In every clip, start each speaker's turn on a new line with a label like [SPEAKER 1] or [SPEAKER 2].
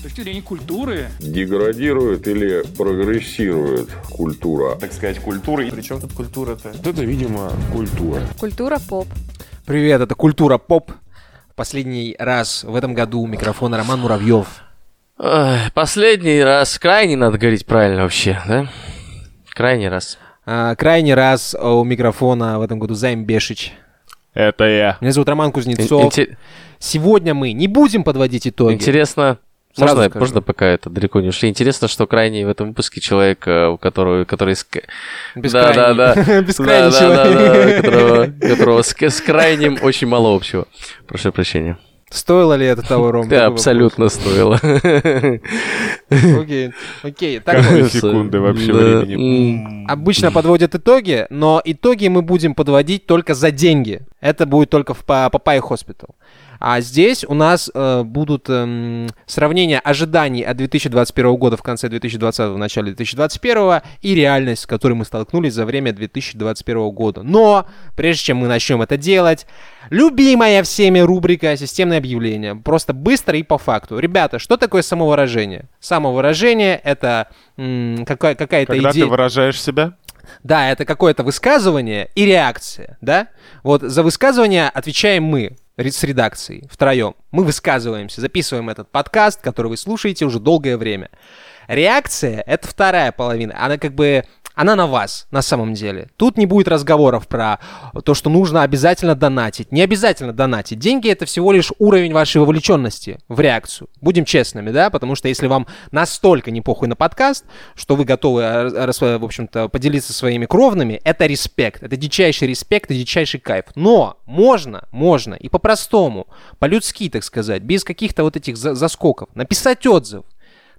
[SPEAKER 1] С точки зрения культуры.
[SPEAKER 2] Деградирует или прогрессирует культура?
[SPEAKER 3] Так сказать, культура.
[SPEAKER 4] Причем тут культура-то?
[SPEAKER 2] Это, видимо, культура.
[SPEAKER 5] Культура поп.
[SPEAKER 6] Привет, это Культура Поп. Последний раз в этом году у микрофона Роман Муравьев.
[SPEAKER 7] Последний раз. Крайний надо говорить правильно вообще, да? Крайний раз.
[SPEAKER 6] А, крайний раз у микрофона в этом году Займ Бешич.
[SPEAKER 3] Это я.
[SPEAKER 6] Меня зовут Роман Кузнецов.
[SPEAKER 7] Инте-
[SPEAKER 6] Сегодня мы не будем подводить итоги.
[SPEAKER 7] Интересно,
[SPEAKER 6] Сразу
[SPEAKER 7] можно,
[SPEAKER 6] скажу.
[SPEAKER 7] можно пока это далеко не ушли. Интересно, что крайний в этом выпуске человек, э, у которого, который
[SPEAKER 6] Бескрайний.
[SPEAKER 7] Да, да, да.
[SPEAKER 6] Бескрайний
[SPEAKER 7] Да, да,
[SPEAKER 6] человек.
[SPEAKER 7] да, да, которого, которого с, с крайним очень мало общего. Прошу прощения.
[SPEAKER 6] Стоило ли это того, Ром?
[SPEAKER 7] Да, абсолютно стоило.
[SPEAKER 6] Окей, окей. Так
[SPEAKER 3] секунды вообще
[SPEAKER 7] Да,
[SPEAKER 3] времени.
[SPEAKER 6] Обычно подводят итоги, но итоги мы будем подводить только за деньги. Это будет только в Па- Папайя Хоспитал. А здесь у нас э, будут эм, сравнения ожиданий от 2021 года в конце 2020 в начале 2021 и реальность, с которой мы столкнулись за время 2021 года. Но прежде чем мы начнем это делать, любимая всеми рубрика «Системное объявление». Просто быстро и по факту. Ребята, что такое самовыражение? Самовыражение — это м, какая- какая-то
[SPEAKER 3] Когда
[SPEAKER 6] идея...
[SPEAKER 3] ты выражаешь себя,
[SPEAKER 6] Да, это какое-то высказывание и реакция, да? Вот за высказывание отвечаем мы с редакцией втроем. Мы высказываемся, записываем этот подкаст, который вы слушаете уже долгое время. Реакция — это вторая половина. Она как бы... Она на вас, на самом деле. Тут не будет разговоров про то, что нужно обязательно донатить. Не обязательно донатить. Деньги — это всего лишь уровень вашей вовлеченности в реакцию. Будем честными, да? Потому что если вам настолько не похуй на подкаст, что вы готовы, э, рас- в общем-то, поделиться своими кровными, это респект. Это дичайший респект и дичайший кайф. Но можно, можно и по-простому, по-людски, так сказать, без каких-то вот этих за- заскоков, написать отзыв,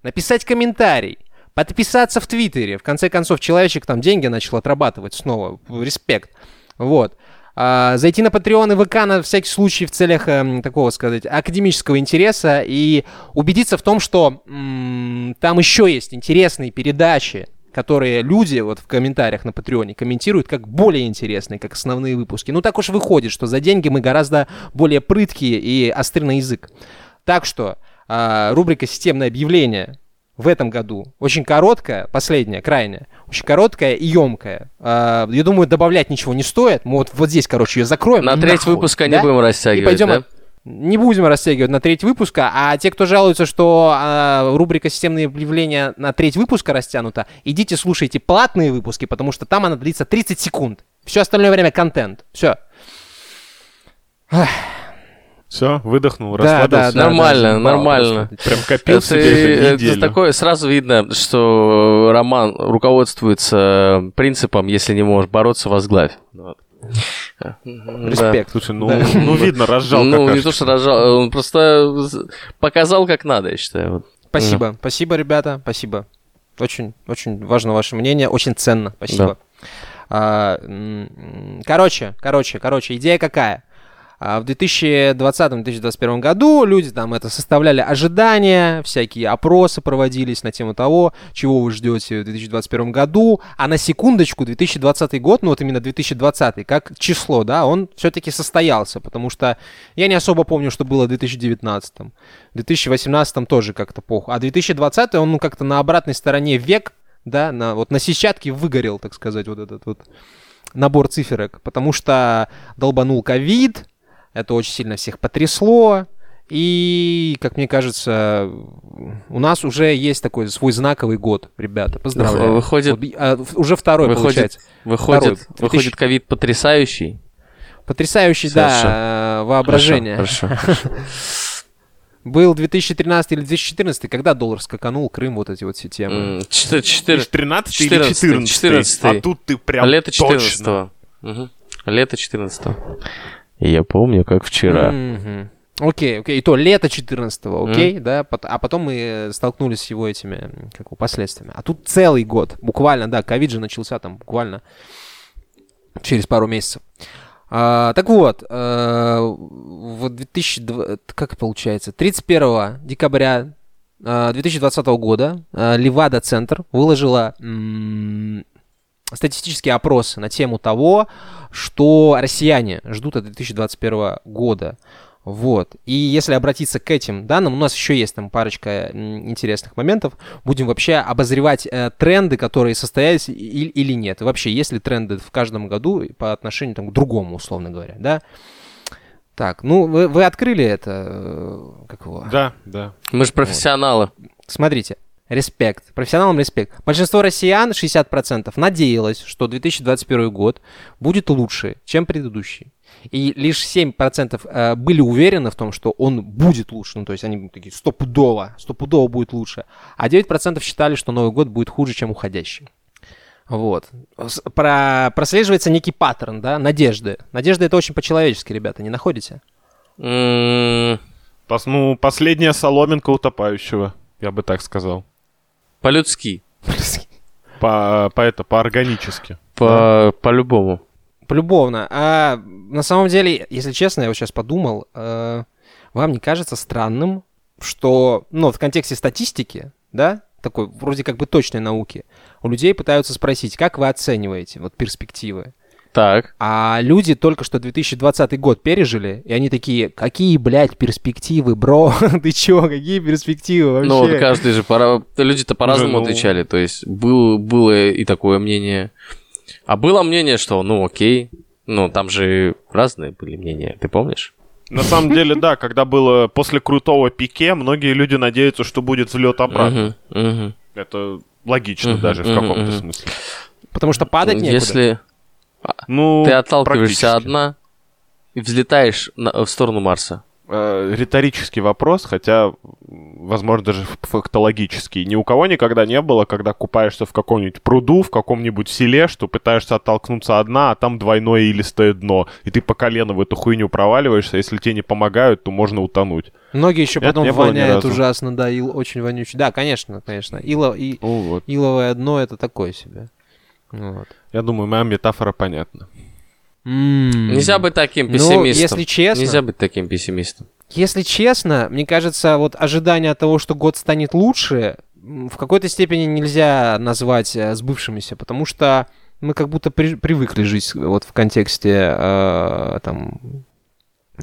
[SPEAKER 6] написать комментарий, подписаться в Твиттере. В конце концов, человечек там деньги начал отрабатывать снова. Респект. Вот. А, зайти на Patreon и ВК на всякий случай в целях эм, такого, сказать, академического интереса и убедиться в том, что м, там еще есть интересные передачи, которые люди вот в комментариях на Патреоне комментируют как более интересные, как основные выпуски. Ну так уж выходит, что за деньги мы гораздо более прыткие и остры на язык. Так что а, рубрика «Системное объявление» в этом году очень короткая, последняя, крайняя, очень короткая и емкая. А, я думаю, добавлять ничего не стоит. Мы вот, вот здесь, короче, ее закроем.
[SPEAKER 7] На
[SPEAKER 6] и
[SPEAKER 7] треть
[SPEAKER 6] нахуй,
[SPEAKER 7] выпуска не
[SPEAKER 6] да?
[SPEAKER 7] будем
[SPEAKER 6] И
[SPEAKER 7] растягивать,
[SPEAKER 6] пойдем
[SPEAKER 7] да?
[SPEAKER 6] не будем растягивать на треть выпуска, а те, кто жалуются, что а, рубрика «Системные объявления» на треть выпуска растянута, идите слушайте платные выпуски, потому что там она длится 30 секунд. Все остальное время контент. Все.
[SPEAKER 3] Все, выдохнул,
[SPEAKER 6] Да,
[SPEAKER 3] расслабился.
[SPEAKER 6] да,
[SPEAKER 7] Нормально,
[SPEAKER 6] да,
[SPEAKER 7] нормально.
[SPEAKER 3] Прям копил
[SPEAKER 7] Это,
[SPEAKER 3] себе это
[SPEAKER 7] это
[SPEAKER 3] неделю.
[SPEAKER 7] такое, сразу видно, что Роман руководствуется принципом, если не можешь бороться, возглавь. Вот. Да.
[SPEAKER 6] Респект.
[SPEAKER 3] Слушай, ну,
[SPEAKER 6] Да.
[SPEAKER 3] ну видно, разжал
[SPEAKER 7] Ну, не
[SPEAKER 3] какашечку.
[SPEAKER 7] то, что рожал, он просто показал, как надо, я считаю. Вот.
[SPEAKER 6] Спасибо. Спасибо, ребята. Спасибо. Очень, очень важно ваше мнение. Очень ценно. Спасибо. А, м, короче, короче, короче, идея какая? А, В 2020-2021 году люди там это составляли ожидания, всякие опросы проводились на тему того, чего вы ждете в 2021 году. А на секундочку, 2020 год, ну вот именно 2020, как число, да, он все-таки состоялся, потому что я не особо помню, что было в 2019. В 2018 тоже как-то похуй. А 2020 он ну, как-то на обратной стороне век, да, на, вот на сетчатке выгорел, так сказать, вот этот вот набор циферок, потому что долбанул ковид, это очень сильно всех потрясло, и, как мне кажется, у нас уже есть такой свой знаковый год, ребята, поздравляю.
[SPEAKER 7] Выходит-
[SPEAKER 6] Вот, а, уже второй
[SPEAKER 7] Выходит-
[SPEAKER 6] получается.
[SPEAKER 7] Выходит,
[SPEAKER 6] Второй.
[SPEAKER 7] выходит ковид потрясающий.
[SPEAKER 6] Потрясающий, да, э, воображение.
[SPEAKER 7] Хорошо, хорошо.
[SPEAKER 6] Был 2013 или 2014, когда доллар скаканул, Крым, вот эти вот все темы.
[SPEAKER 7] М, четы- четыре-
[SPEAKER 3] 13 или
[SPEAKER 7] 14,
[SPEAKER 3] 14?
[SPEAKER 7] 14.
[SPEAKER 3] А тут ты прям
[SPEAKER 7] Лето
[SPEAKER 3] точно.
[SPEAKER 7] 14 Лето 14 Я помню, как вчера.
[SPEAKER 6] Окей, окей. И то лето 14 окей, да, а потом мы э, столкнулись с его этими, как его, последствиями. А тут целый год, буквально, да, ковид же начался там буквально через пару месяцев. А, так вот, э, в 2002, как получается, 31 декабря э, 2020 года э, Левада Центр выложила статистические опросы на тему того, что россияне ждут от 2021 года. Вот. И если обратиться к этим данным, у нас еще есть там парочка интересных моментов. Будем вообще обозревать э, тренды, которые состоялись и- или нет. И вообще, есть ли тренды в каждом году по отношению там, к другому, условно говоря, да? Так, ну, вы, вы открыли это, э, как его?
[SPEAKER 3] Да, да.
[SPEAKER 7] Мы же профессионалы.
[SPEAKER 6] Смотрите, респект, профессионалам респект. Большинство россиян, 60%, надеялось, что 2021 год будет лучше, чем предыдущий. И лишь 7% э, были уверены в том, что он будет лучше. Ну, то есть они такие, стопудово, стопудово будет лучше. А 9% считали, что Новый год будет хуже, чем уходящий. Вот. Про... Прослеживается некий паттерн, да, надежды. Надежда это очень по-человечески, ребята, не находите?
[SPEAKER 3] Пос- ну, последняя соломинка утопающего, я бы так сказал.
[SPEAKER 7] По-людски.
[SPEAKER 3] По, по это, по-органически.
[SPEAKER 7] По- По-любому.
[SPEAKER 6] Полюбовно. А на самом деле, если честно, я вот сейчас подумал, э, вам не кажется странным, что, ну, в контексте статистики, да, такой вроде как бы точной науки, у людей пытаются спросить, как вы оцениваете вот перспективы?
[SPEAKER 7] Так.
[SPEAKER 6] А люди только что 2020 год пережили, и они такие, какие, блядь, перспективы, бро? Ты чё, какие перспективы вообще?
[SPEAKER 7] Ну, вот каждый же, пора... люди-то по-разному
[SPEAKER 3] ну-
[SPEAKER 7] отвечали. То есть был, было и такое мнение. А было мнение, что, ну, окей. Ну, там же разные были мнения, ты помнишь?
[SPEAKER 3] На самом деле, да, когда было после крутого пике, многие люди надеются, что будет взлет обратно. Это логично даже в каком-то смысле.
[SPEAKER 6] Потому что падать некуда.
[SPEAKER 7] Если
[SPEAKER 3] Ну,
[SPEAKER 7] ты отталкиваешься одна и взлетаешь на- в сторону Марса.
[SPEAKER 3] Э, риторический вопрос, хотя, возможно, даже фактологический. Ни у кого никогда не было, когда купаешься в каком-нибудь пруду, в каком-нибудь селе, что пытаешься оттолкнуться одна, а там двойное илистое дно, и ты по колено в эту хуйню проваливаешься, если тебе не помогают, то можно утонуть.
[SPEAKER 6] Многие еще потом воняют ужасно, да, ил очень вонючий. Да, конечно, конечно. Ило, и,
[SPEAKER 3] Ну вот.
[SPEAKER 6] иловое дно это такое себе. Вот.
[SPEAKER 3] Я думаю, моя метафора понятна.
[SPEAKER 6] М.
[SPEAKER 7] Нельзя быть таким
[SPEAKER 6] Ну,
[SPEAKER 7] пессимистом.
[SPEAKER 6] если честно,
[SPEAKER 7] Нельзя быть таким пессимистом.
[SPEAKER 6] если честно, мне кажется, вот ожидание того, что год станет лучше, в какой-то степени нельзя назвать э, сбывшимися, потому что мы как будто при- привыкли жить вот в контексте э, там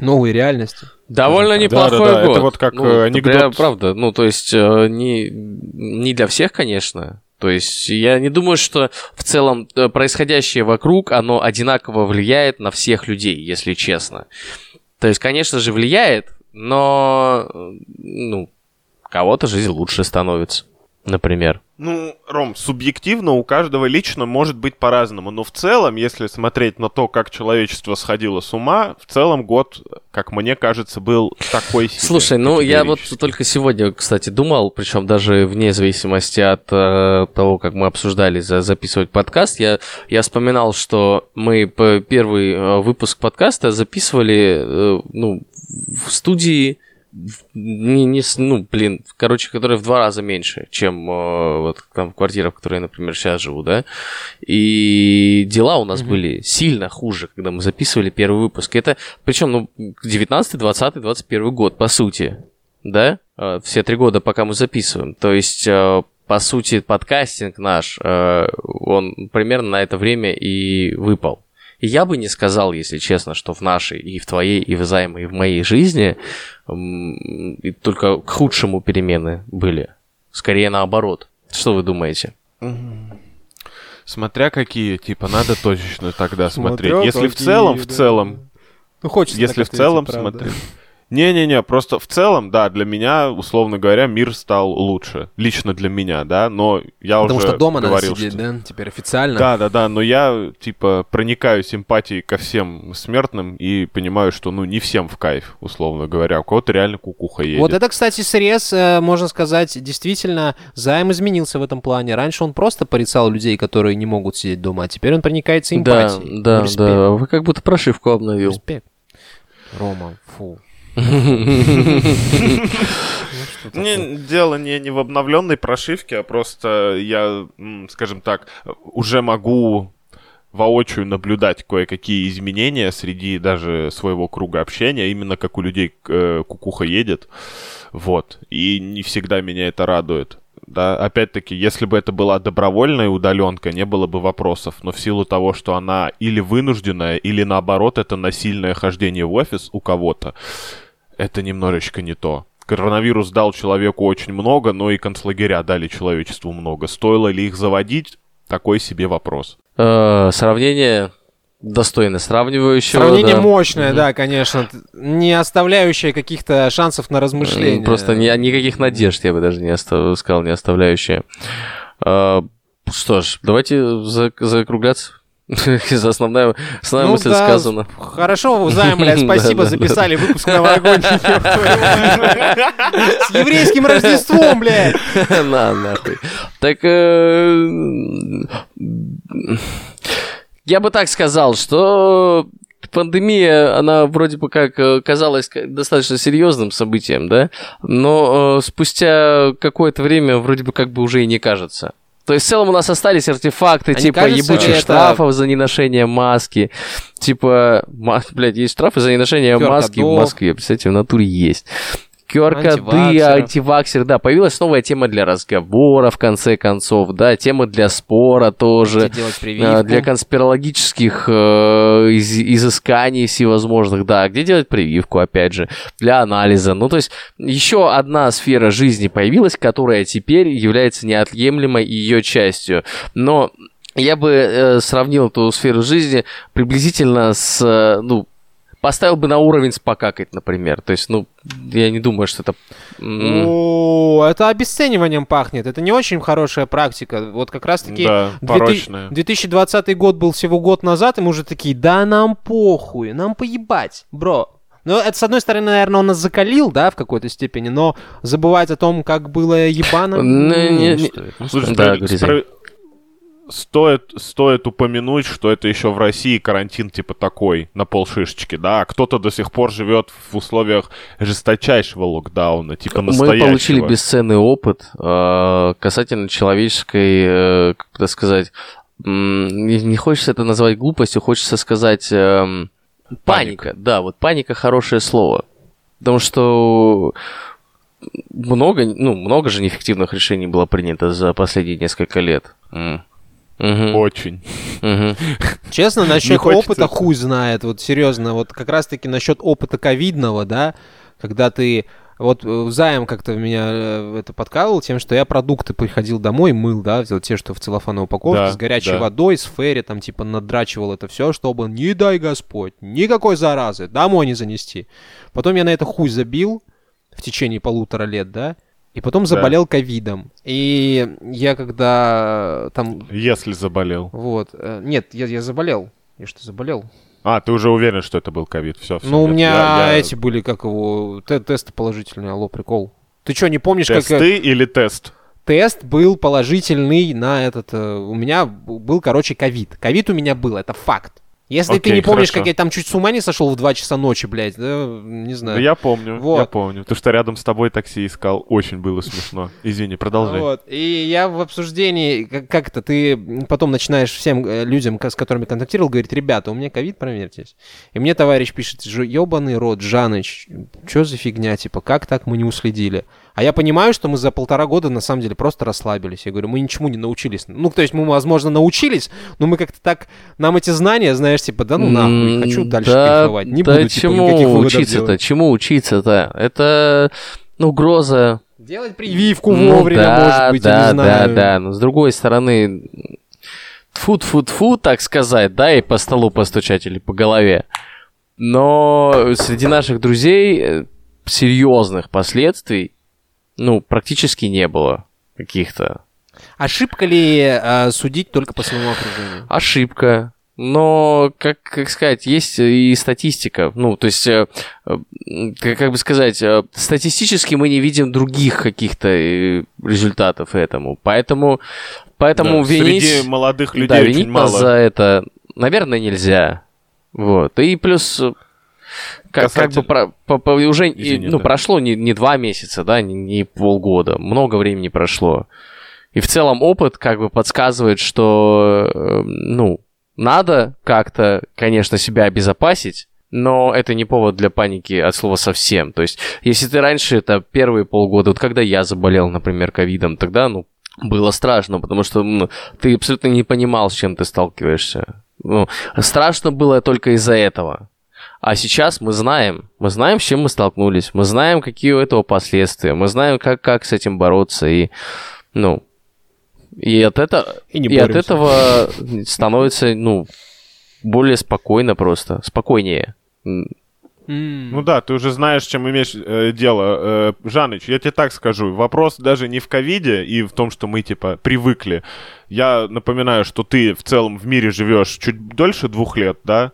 [SPEAKER 6] новой реальности.
[SPEAKER 7] Довольно
[SPEAKER 3] так.
[SPEAKER 7] неплохой
[SPEAKER 3] Да-да-да,
[SPEAKER 7] год.
[SPEAKER 3] это вот как,
[SPEAKER 7] Ну,
[SPEAKER 3] э, анекдот.
[SPEAKER 7] прям правда. Ну, то есть, э, не, не для всех, конечно. То есть, я не думаю, что в целом э, происходящее вокруг, оно одинаково влияет на всех людей, если честно. То есть, конечно же, влияет, но, ну, кого-то жизнь лучше становится, например.
[SPEAKER 3] Ну, Ром, субъективно у каждого лично может быть по-разному, но в целом, если смотреть на то, как человечество сходило с ума, в целом год, как мне кажется, был такой себе.
[SPEAKER 7] Слушай, ну я вот только сегодня, кстати, думал, причем даже вне зависимости от э, того, как мы обсуждали за, записывать подкаст, я, я вспоминал, что мы первый э, выпуск подкаста записывали э, ну, в студии, не, не, ну, блин, короче, которая в два раза меньше, чем э, вот там в квартирах, в которой я, например, сейчас живу, да. И дела у нас были сильно хуже, когда мы записывали первый выпуск. Это, причем, ну, 19, 20, 21 год, по сути, да? Э, Все три года, пока мы записываем. То есть, э, по сути, подкастинг наш, э, он примерно на это время и выпал. И я бы не сказал, если честно, что в нашей, и в твоей, и в Займой, и в моей жизни и только к худшему перемены были. Скорее наоборот. Что вы думаете?
[SPEAKER 3] Смотря какие, типа, надо точечно тогда смотреть.
[SPEAKER 6] Смотря
[SPEAKER 3] Если в целом, в
[SPEAKER 6] да.
[SPEAKER 3] целом,
[SPEAKER 6] Ну, хочется
[SPEAKER 3] если в целом
[SPEAKER 6] правда.
[SPEAKER 3] смотреть. Не-не-не, просто в целом, да, для меня, условно говоря, мир стал лучше. Лично для меня, да, но я
[SPEAKER 6] Потому
[SPEAKER 3] уже
[SPEAKER 6] что дома надо
[SPEAKER 3] говорил,
[SPEAKER 6] сидеть,
[SPEAKER 3] что...
[SPEAKER 6] да? Теперь официально.
[SPEAKER 3] Да, да, да, но я, типа, проникаю симпатией ко всем смертным и понимаю, что, ну, не всем в кайф, условно говоря. У кого-то реально кукуха едет.
[SPEAKER 6] Вот это, кстати, срез, э, можно сказать, действительно, займ изменился в этом плане. Раньше он просто порицал людей, которые не могут сидеть дома, а теперь он проникается
[SPEAKER 7] Да,
[SPEAKER 6] эмпатией.
[SPEAKER 7] да,
[SPEAKER 6] Респект.
[SPEAKER 7] да. Вы как будто прошивку обновил.
[SPEAKER 6] Респект. Рома, фу.
[SPEAKER 3] Не, дело не, не в обновленной прошивке, а просто я, скажем так, уже могу воочию наблюдать кое-какие изменения среди даже своего круга общения, именно как у людей э, кукуха едет. Вот. И не всегда меня это радует. Да, опять-таки, если бы это была добровольная удаленка, не было бы вопросов. Но в силу того, что она или вынужденная, или наоборот, это насильное хождение в офис у кого-то, это немножечко не то. Коронавирус дал человеку очень много, но и концлагеря дали человечеству много. Стоило ли их заводить? Такой себе вопрос.
[SPEAKER 7] Э, сравнение достойно сравнивающего.
[SPEAKER 6] Сравнение
[SPEAKER 7] да.
[SPEAKER 6] мощное, да, конечно. Не оставляющее каких-то шансов на размышления.
[SPEAKER 7] Просто ни- никаких надежд, я бы даже не остав- сказал, не оставляющие. Э, Что ж, давайте за- закругляться. Основная, основная
[SPEAKER 6] Ну
[SPEAKER 7] мысль
[SPEAKER 6] да,
[SPEAKER 7] сказана.
[SPEAKER 6] Хорошо, Займ, блядь, спасибо, записали выпуск новогодний. С еврейским Рождеством, блядь.
[SPEAKER 7] На, нахуй. Так, э, я бы так сказал, что пандемия, она вроде бы как э, казалась достаточно серьезным событием, да, но э, спустя какое-то время вроде бы как бы уже и не кажется. То есть в целом у нас остались артефакты,
[SPEAKER 6] А
[SPEAKER 7] типа
[SPEAKER 6] кажется
[SPEAKER 7] ебучих
[SPEAKER 6] это-
[SPEAKER 7] штрафов за неношение маски. Типа, ма- блядь, есть штрафы за неношение
[SPEAKER 6] QR-кодов.
[SPEAKER 7] маски в Москве. Представьте, в натуре есть.
[SPEAKER 6] Антиваксеров.
[SPEAKER 7] антиваксер, да, появилась новая тема для разговора, в конце концов, да, тема для спора тоже,
[SPEAKER 6] прививку?
[SPEAKER 7] для конспирологических э, из- изысканий всевозможных, да, где делать прививку, опять же, для анализа. Ну, то есть, еще одна сфера жизни появилась, которая теперь является неотъемлемой ее частью. Но я бы э, сравнил эту сферу жизни приблизительно с, э, ну, поставил бы на уровень с покакать, например. То есть, ну, я не думаю, что это...
[SPEAKER 6] О, это обесцениванием пахнет. Это не очень хорошая практика. Вот как раз-таки
[SPEAKER 3] Да,
[SPEAKER 6] 2000
[SPEAKER 3] порочная.
[SPEAKER 6] 2020 год был всего год назад, и мы уже такие, да нам похуй, нам поебать, бро. Ну, это, с одной стороны, наверное, он нас закалил, да, в какой-то степени, но забывать о том, как было ебано,
[SPEAKER 3] Слушай,
[SPEAKER 6] стоит.
[SPEAKER 3] Стоит, упомянуть, что это еще в России карантин типа такой, на полшишечки, да, а кто-то до сих пор живет в условиях жесточайшего локдауна, типа
[SPEAKER 7] Мы
[SPEAKER 3] настоящего.
[SPEAKER 7] получили бесценный опыт э, касательно человеческой, э, как это сказать, м, не, хочется это назвать глупостью, хочется сказать эм, паника. Да, вот паника хорошее слово. Потому что много, ну, много же неэффективных решений было принято за последние несколько лет. М. Мгм,
[SPEAKER 3] Очень.
[SPEAKER 7] мгм.
[SPEAKER 6] Честно, насчет опыта
[SPEAKER 3] это.
[SPEAKER 6] хуй знает. Вот серьезно, вот как раз-таки насчет опыта ковидного, да, когда ты вот э, Займ как-то меня э, это подкалывал тем, что я продукты приходил домой, мыл, да, взял те, что в целлофановой упаковке,
[SPEAKER 3] Да,
[SPEAKER 6] с горячей
[SPEAKER 3] да.
[SPEAKER 6] водой, с ферри, там, типа, надрачивал это все, чтобы, не дай Господь, никакой заразы, домой не занести. Потом я на это хуй забил в течение полутора лет, да, и потом
[SPEAKER 3] Да.
[SPEAKER 6] заболел ковидом. И я когда э, там,
[SPEAKER 3] Если заболел.
[SPEAKER 6] вот, э, нет, я, я заболел. Я что, заболел?
[SPEAKER 3] А, ты уже уверен, что это был ковид? Все,
[SPEAKER 6] Ну, у меня эти были, как его, те- тесты положительные, алло, прикол. Ты что, не помнишь, как... э,
[SPEAKER 3] Тесты или тест?
[SPEAKER 6] Тест был положительный на этот... э, У меня был, короче, ковид. Ковид у меня был, это факт. Если ты
[SPEAKER 3] Окей,
[SPEAKER 6] не помнишь,
[SPEAKER 3] хорошо.
[SPEAKER 6] как я там чуть с ума не сошел в 2 часа ночи, блядь, да, не знаю.
[SPEAKER 3] Да я помню, я
[SPEAKER 6] Вот.
[SPEAKER 3] помню. Потому что рядом с тобой такси искал. Очень было смешно. Извини, продолжай.
[SPEAKER 6] Вот. И я в обсуждении, как, как это, ты потом начинаешь всем э, людям, с которыми контактировал, говорить, ребята, у меня ковид, проверьтесь. И мне товарищ пишет, ебаный рот, Жаныч, что за фигня, типа, как так мы не уследили? А я понимаю, что мы за полтора года на самом деле просто расслабились. Я говорю, мы ничему не научились. Ну, то есть мы, возможно, научились, но мы как-то так, нам эти знания, знаешь, типа, да ну нахуй, хочу дальше
[SPEAKER 7] да,
[SPEAKER 6] кайфовать. Не
[SPEAKER 7] да
[SPEAKER 6] буду, типа,
[SPEAKER 7] чему
[SPEAKER 6] никаких выводов
[SPEAKER 7] учиться-то? Чему учиться-то? Это ну, угроза
[SPEAKER 6] Делать прививку
[SPEAKER 7] Ну
[SPEAKER 6] вовремя,
[SPEAKER 7] да,
[SPEAKER 6] может быть, я
[SPEAKER 7] да,
[SPEAKER 6] не знаю.
[SPEAKER 7] Да, да, но с другой стороны, тфу тфу тфу так сказать, да, и по столу постучать или по голове. Но среди наших друзей э, серьезных последствий, ну, практически не было каких-то.
[SPEAKER 6] Ошибка ли э, судить только по своему окружению?
[SPEAKER 7] Ошибка. Но, как, как сказать, есть и статистика. Ну, то есть, э, как, бы сказать, э, статистически мы не видим других каких-то э, результатов этому. Поэтому, поэтому
[SPEAKER 3] Да,
[SPEAKER 7] винить...
[SPEAKER 3] Среди молодых людей
[SPEAKER 7] да, винить нас
[SPEAKER 3] мало.
[SPEAKER 7] за это, наверное, нельзя. Вот. И плюс, как, как бы
[SPEAKER 3] Касатель-
[SPEAKER 7] про- по- по- уже
[SPEAKER 3] Извини,
[SPEAKER 7] ну,
[SPEAKER 3] да.
[SPEAKER 7] прошло не, не два месяца, да, не, не полгода, много времени прошло. И в целом опыт как бы подсказывает, что, ну, надо как-то, конечно, себя обезопасить, но это не повод для паники от слова совсем. То есть, если ты раньше, это первые полгода, вот когда я заболел, например, ковидом, тогда, ну, было страшно, потому что ну, ты абсолютно не понимал, с чем ты сталкиваешься. Ну, страшно было только из-за этого. А сейчас мы знаем, мы знаем, с чем мы столкнулись, мы знаем, какие у этого последствия, мы знаем, как, как с этим бороться, и, ну, и от, это,
[SPEAKER 6] И не
[SPEAKER 7] и от этого становится, ну, более спокойно просто, спокойнее. М.
[SPEAKER 3] Ну да, ты уже знаешь, чем имеешь э, дело. Э, Жаныч, я тебе так скажу. Вопрос даже не в ковиде и в том, что мы, типа, привыкли. Я напоминаю, что ты в целом в мире живешь чуть дольше двух лет, да?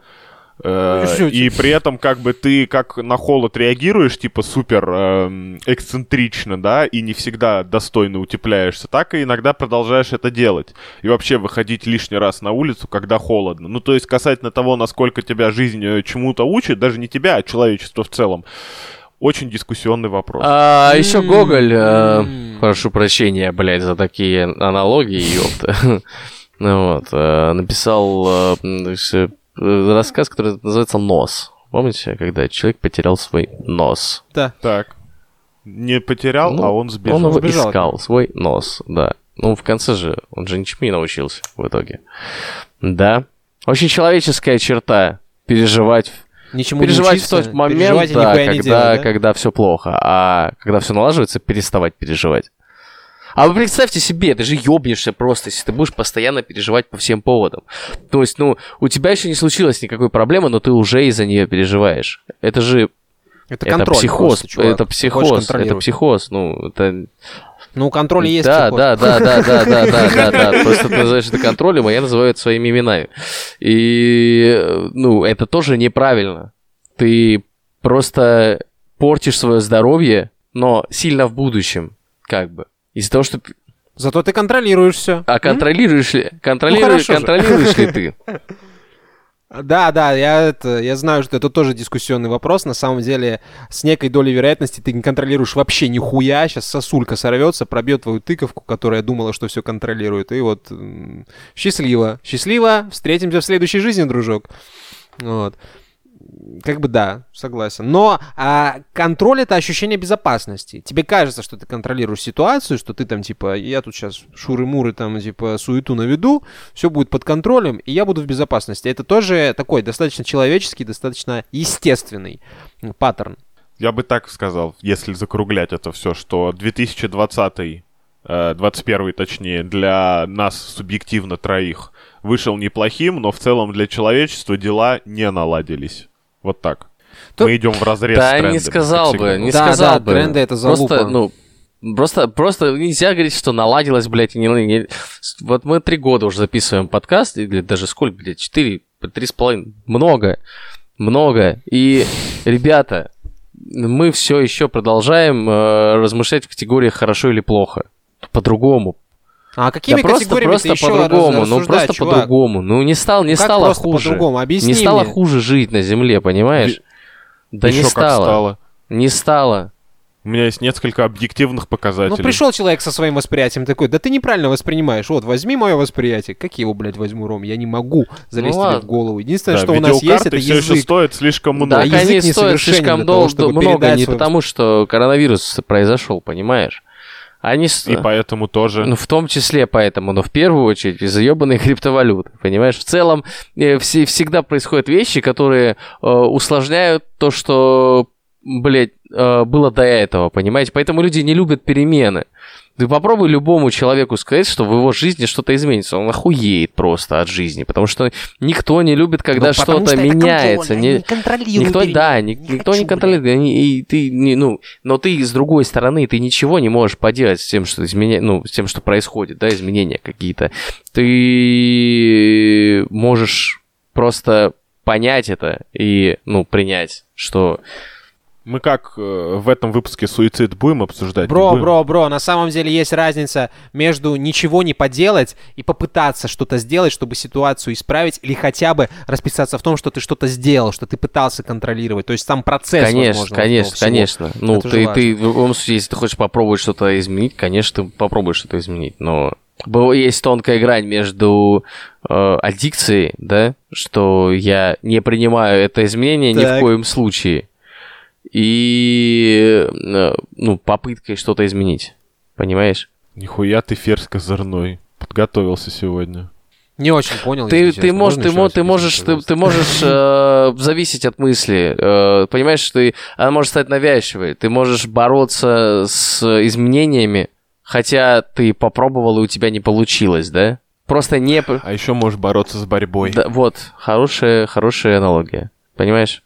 [SPEAKER 3] Э, и при этом, как бы, ты как на холод реагируешь, типа, супер эм, эксцентрично, да, и не всегда достойно утепляешься, так и иногда продолжаешь это делать. И вообще выходить лишний раз на улицу, когда холодно. Ну, то есть касательно того, насколько тебя жизнь э, чему-то учит, даже не тебя, а человечество в целом, очень дискуссионный вопрос.
[SPEAKER 7] А еще. Гоголь, э, прошу прощения, блядь, за такие аналогии, ёпта. Ну вот, э, написал э, э, рассказ, который называется «Нос». Помните, когда человек потерял свой нос?
[SPEAKER 6] Да.
[SPEAKER 3] Так. Не потерял,
[SPEAKER 7] Ну,
[SPEAKER 3] а он сбежал.
[SPEAKER 7] Он его
[SPEAKER 6] Сбежал.
[SPEAKER 7] искал, свой нос, да. Ну, в конце же, он же ничему не научился в итоге. Да. Очень человеческая черта переживать
[SPEAKER 6] Ничему не
[SPEAKER 7] переживать
[SPEAKER 6] учиться,
[SPEAKER 7] в тот момент, да,
[SPEAKER 6] не
[SPEAKER 7] когда,
[SPEAKER 6] делать, да?
[SPEAKER 7] когда все плохо, а когда все налаживается, переставать переживать. А вы представьте себе, ты же ёбнешься просто, если ты будешь постоянно переживать по всем поводам. То есть, ну, у тебя еще не случилось никакой проблемы, но ты уже из-за нее переживаешь. Это же
[SPEAKER 6] Это
[SPEAKER 7] это
[SPEAKER 6] контроль
[SPEAKER 7] психоз,
[SPEAKER 6] просто, чувак.
[SPEAKER 7] это психоз, это психоз. Ну, это
[SPEAKER 6] Ну, у контроля есть
[SPEAKER 7] да,
[SPEAKER 6] психоз.
[SPEAKER 7] да, да, да, да, да, да, да, да. Просто ты называешь это контролем, а я называю это своими именами. И, ну, это тоже неправильно. Ты просто портишь свое здоровье, но сильно в будущем, как бы. Из-за того, что...
[SPEAKER 6] Зато ты контролируешь все.
[SPEAKER 7] А контролируешь ли, контролируешь,
[SPEAKER 6] же.
[SPEAKER 7] контролируешь ли ты?
[SPEAKER 6] Да, да, я, это, я знаю, что это тоже дискуссионный вопрос. На самом деле, с некой долей вероятности ты не контролируешь вообще нихуя. Сейчас сосулька сорвется, пробьет твою тыковку, которая думала, что все контролирует. И вот счастливо. Счастливо. Встретимся в следующей жизни, дружок. Вот. Как бы да, согласен. Но а, контроль это ощущение безопасности. Тебе кажется, что ты контролируешь ситуацию, что ты там типа, я тут сейчас шуры-муры там типа суету наведу, все будет под контролем, и я буду в безопасности. Это тоже такой достаточно человеческий, достаточно естественный паттерн.
[SPEAKER 3] Я бы так сказал, если закруглять это все, что 2020, э, 21 точнее, для нас субъективно троих вышел неплохим, но в целом для человечества дела не наладились. Вот так.
[SPEAKER 6] То-
[SPEAKER 3] Мы идем в разрез с
[SPEAKER 7] Да,
[SPEAKER 3] трендами,
[SPEAKER 7] не сказал бы, не
[SPEAKER 6] Да,
[SPEAKER 7] сказал
[SPEAKER 6] да,
[SPEAKER 7] бы.
[SPEAKER 6] тренды это залупа.
[SPEAKER 7] Просто, ну, просто, просто нельзя говорить, что наладилось, блядь, и не, не- Вот мы три года уже записываем подкаст, или даже сколько, блядь, четыре, три с половиной, много, много. И, ребята, мы все еще продолжаем э, размышлять в категориях хорошо или плохо. По-другому.
[SPEAKER 6] А какими
[SPEAKER 7] да просто,
[SPEAKER 6] категориями
[SPEAKER 7] просто
[SPEAKER 6] ты еще
[SPEAKER 7] по-другому.
[SPEAKER 6] раз-
[SPEAKER 7] Ну, просто
[SPEAKER 6] чувак?
[SPEAKER 7] по-другому. Ну, не, стал, не
[SPEAKER 6] Как
[SPEAKER 7] стало
[SPEAKER 6] просто
[SPEAKER 7] хуже.
[SPEAKER 6] по-другому? Объясни
[SPEAKER 7] Не стало
[SPEAKER 6] мне.
[SPEAKER 7] хуже жить на земле, понимаешь? Да
[SPEAKER 3] Ещё
[SPEAKER 7] не
[SPEAKER 3] как
[SPEAKER 7] стало.
[SPEAKER 3] стало.
[SPEAKER 7] Не стало.
[SPEAKER 3] У меня есть несколько объективных показателей.
[SPEAKER 6] Ну, пришел человек со своим восприятием такой, да ты неправильно воспринимаешь. Вот, возьми мое восприятие. Как я его, блядь, возьму, Ром? Я не могу залезть
[SPEAKER 7] Ну
[SPEAKER 6] тебе в голову. Единственное,
[SPEAKER 3] Да,
[SPEAKER 6] что у нас есть, это
[SPEAKER 3] все еще
[SPEAKER 6] язык.
[SPEAKER 3] стоят слишком много.
[SPEAKER 7] Да,
[SPEAKER 6] язык
[SPEAKER 7] они стоят слишком
[SPEAKER 6] того,
[SPEAKER 7] долго,
[SPEAKER 6] чтобы
[SPEAKER 7] много, не
[SPEAKER 6] свой-
[SPEAKER 7] потому, что коронавирус произошел, понимаешь? Они,
[SPEAKER 3] И поэтому тоже.
[SPEAKER 7] ну, в том числе поэтому, но в первую очередь из-за ебаной криптовалюты, понимаешь? В целом э, все, всегда происходят вещи, которые э, усложняют то, что, блядь, э, было до этого, понимаете? Поэтому люди не любят перемены. Ты попробуй любому человеку сказать, что в его жизни что-то изменится. Он охуеет просто от жизни, потому что никто не любит, когда
[SPEAKER 6] Ну,
[SPEAKER 7] что-то
[SPEAKER 6] что
[SPEAKER 7] меняется. Не-
[SPEAKER 6] они контролируют
[SPEAKER 7] Никто, да, ни-
[SPEAKER 6] Не
[SPEAKER 7] никто не
[SPEAKER 6] хочу,
[SPEAKER 7] контролирует. И, и ты, не, ну, но ты с другой стороны, ты ничего не можешь поделать с тем, что изменя... ну, с тем, что происходит, да, изменения какие-то. Ты можешь просто понять это и, ну, принять, что
[SPEAKER 3] Мы как э, в этом выпуске суицид будем обсуждать?
[SPEAKER 6] Бро,
[SPEAKER 3] будем?
[SPEAKER 6] бро, бро, на самом деле есть разница между ничего не поделать и попытаться что-то сделать, чтобы ситуацию исправить, или хотя бы расписаться в том, что ты что-то сделал, что ты пытался контролировать. То есть сам процесс,
[SPEAKER 7] Конечно,
[SPEAKER 6] возможно,
[SPEAKER 7] конечно,
[SPEAKER 6] всего.
[SPEAKER 7] конечно. Ну,
[SPEAKER 6] Это
[SPEAKER 7] ты, ты, в любом случае, если ты хочешь попробовать что-то изменить, конечно, ты попробуешь что-то изменить. Но есть тонкая грань между э, аддикцией, да, что я не принимаю это изменение ни
[SPEAKER 6] Так.
[SPEAKER 7] в коем случае, и э, ну, попыткой что-то изменить. Понимаешь?
[SPEAKER 3] Нихуя ты ферзь козырной. Подготовился сегодня.
[SPEAKER 6] Не очень понял.
[SPEAKER 7] Ты, ты, можешь, ты, мо-
[SPEAKER 6] раз
[SPEAKER 7] ты можешь, ты, ты можешь э, зависеть от мысли. э, понимаешь, что ты, она может стать навязчивой. Ты можешь бороться с изменениями, хотя ты попробовал и у тебя не получилось, да? Просто не...
[SPEAKER 3] А еще можешь бороться с борьбой.
[SPEAKER 7] Да, вот, хорошая, хорошая аналогия. Понимаешь?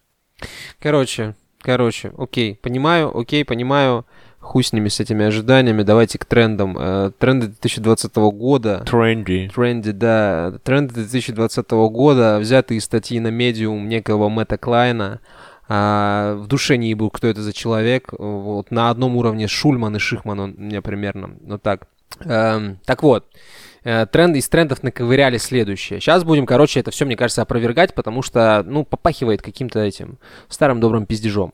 [SPEAKER 6] Короче, короче, окей, понимаю, окей, понимаю. Хуй с ними, с этими ожиданиями. Давайте к трендам. Э, Тренды 2020 года.
[SPEAKER 3] Тренди.
[SPEAKER 6] Тренды, да. Тренды 2020 года взяты из статьи на медиум некого Мэтта Клайна. А, в душе не ебу, кто это за человек. Вот, на одном уровне Шульман и Шихман он у меня примерно. Вот так. Эм, так вот. Э, Тренды из трендов наковыряли следующее. Сейчас будем, короче, это все, мне кажется, опровергать, потому что, ну, попахивает каким-то этим старым добрым пиздежом.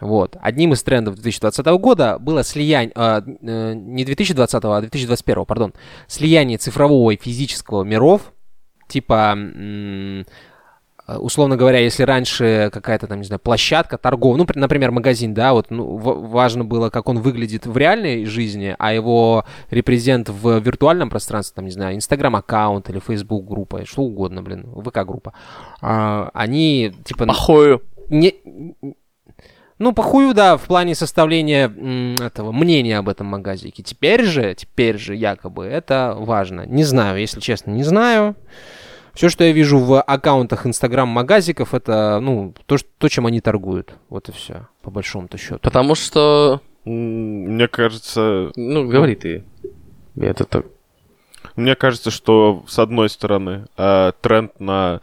[SPEAKER 6] Вот. Одним из трендов 2020 года было слияние, а, э, не 2020, а 2021, пардон, слияние цифрового и физического миров, типа, м, э, условно говоря, если раньше какая-то там, не знаю, площадка торговая, ну, при- например, магазин, да, вот ну, важно было, как он выглядит в реальной жизни, а его репрезент в виртуальном пространстве, там, не знаю, Инстаграм-аккаунт или Facebook группа, что угодно, блин, ВК-группа, а, они, типа...
[SPEAKER 7] Похою.
[SPEAKER 6] не, ну, похую, да, в плане составления м, этого мнения об этом магазике. Теперь же, теперь же якобы это важно. Не знаю, если честно, не знаю. Все, что я вижу в аккаунтах инстаграм-магазиков, это, ну, то, ш- то, чем они торгуют. Вот и все, по большому-то счету.
[SPEAKER 7] Потому что...
[SPEAKER 3] Мне кажется,
[SPEAKER 7] Ну, говори ты. Это так.
[SPEAKER 3] Мне кажется, что с одной стороны э, тренд на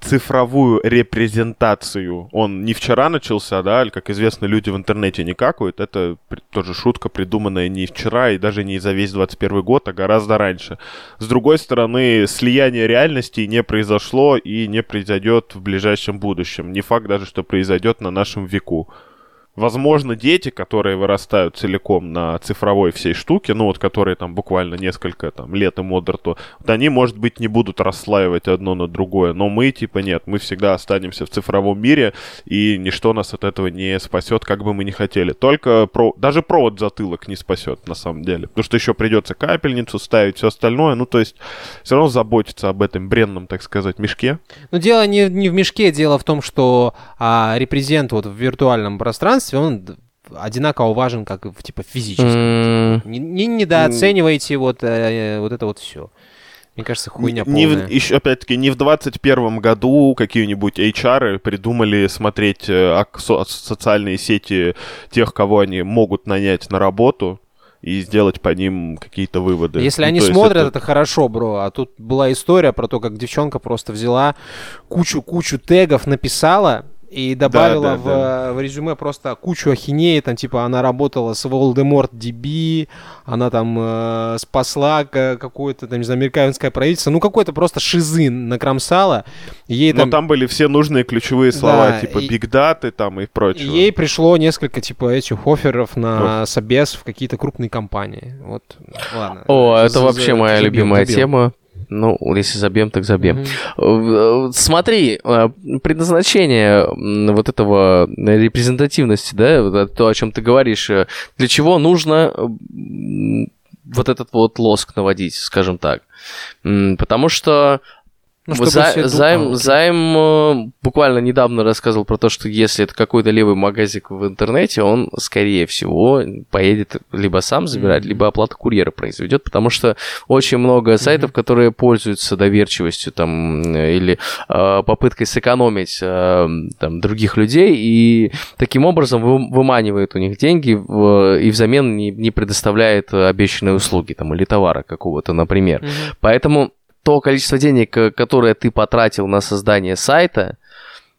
[SPEAKER 3] цифровую репрезентацию, он не вчера начался, да, как известно, люди в интернете не какают. Это тоже шутка, придуманная не вчера и даже не за весь 21 год, а гораздо раньше. С другой стороны, слияние реальностей не произошло и не произойдет в ближайшем будущем. Не факт даже, что произойдет на нашем веку. Возможно, дети, которые вырастают целиком на цифровой всей штуке, ну вот которые там буквально несколько там лет им от рту, вот они, может быть, не будут расслаивать одно на другое, но мы, типа, нет, мы всегда останемся в цифровом мире, и ничто нас от этого не спасет, как бы мы ни хотели. Только про... даже провод затылок не спасет, на самом деле, потому что еще придется капельницу ставить, все остальное, ну то есть все равно заботиться об этом бренном, так сказать, мешке.
[SPEAKER 6] Но дело не, не в мешке, дело в том, что а, репрезент вот в виртуальном пространстве, он д- одинаково важен, как в типа физическом.
[SPEAKER 7] М,
[SPEAKER 6] Не, не недооценивайте вот, э, вот это вот все. Мне кажется, хуйня
[SPEAKER 3] не
[SPEAKER 6] полная.
[SPEAKER 3] в, еще, опять-таки, не в 21 году какие-нибудь HR придумали смотреть э, со- социальные сети тех, кого они могут нанять на работу и сделать по ним какие-то выводы.
[SPEAKER 6] Если
[SPEAKER 3] Ну,
[SPEAKER 6] они смотрят, это...
[SPEAKER 3] это-
[SPEAKER 6] хорошо, бро. А тут была история про то, как девчонка просто взяла кучу-кучу тегов, написала и добавила
[SPEAKER 3] да,
[SPEAKER 6] в,
[SPEAKER 3] да.
[SPEAKER 6] в резюме просто кучу ахинеи. Там, типа, она работала с Voldemort DB, она там э, спасла ка- какое-то, там, не знаю, американское правительство. Ну, какой-то просто шизы накромсала. Ей
[SPEAKER 3] Но
[SPEAKER 6] там...
[SPEAKER 3] там были все нужные ключевые слова,
[SPEAKER 6] Да,
[SPEAKER 3] типа
[SPEAKER 6] и-
[SPEAKER 3] бигдаты там и прочее.
[SPEAKER 6] Ей пришло несколько, типа, этих офферов на собес в какие-то крупные компании. Вот, ладно.
[SPEAKER 7] О, это вообще моя любимая тема. Ну, если забьем, так забьем. Э, Смотри, э, предназначение вот этого репрезентативности, да, то, о чем ты говоришь, э, для чего нужно э, вот этот вот лоск наводить, скажем так. Потому что
[SPEAKER 6] Ну,
[SPEAKER 7] Вот за-
[SPEAKER 6] все ду-
[SPEAKER 7] займ,
[SPEAKER 6] а,
[SPEAKER 7] займ э, буквально недавно рассказывал про то, что если это какой-то левый магазик в интернете, он, скорее всего, поедет либо сам забирать,
[SPEAKER 6] Мгм.
[SPEAKER 7] либо оплату курьера произведет, потому что очень много сайтов, которые пользуются доверчивостью там, или э, попыткой сэкономить э, там, других людей, и таким образом вы- выманивает у них деньги в- и взамен не, не предоставляет обещанные услуги там, или товара какого-то, например.
[SPEAKER 6] Мгм.
[SPEAKER 7] Поэтому то количество денег, э, которое ты потратил на создание сайта,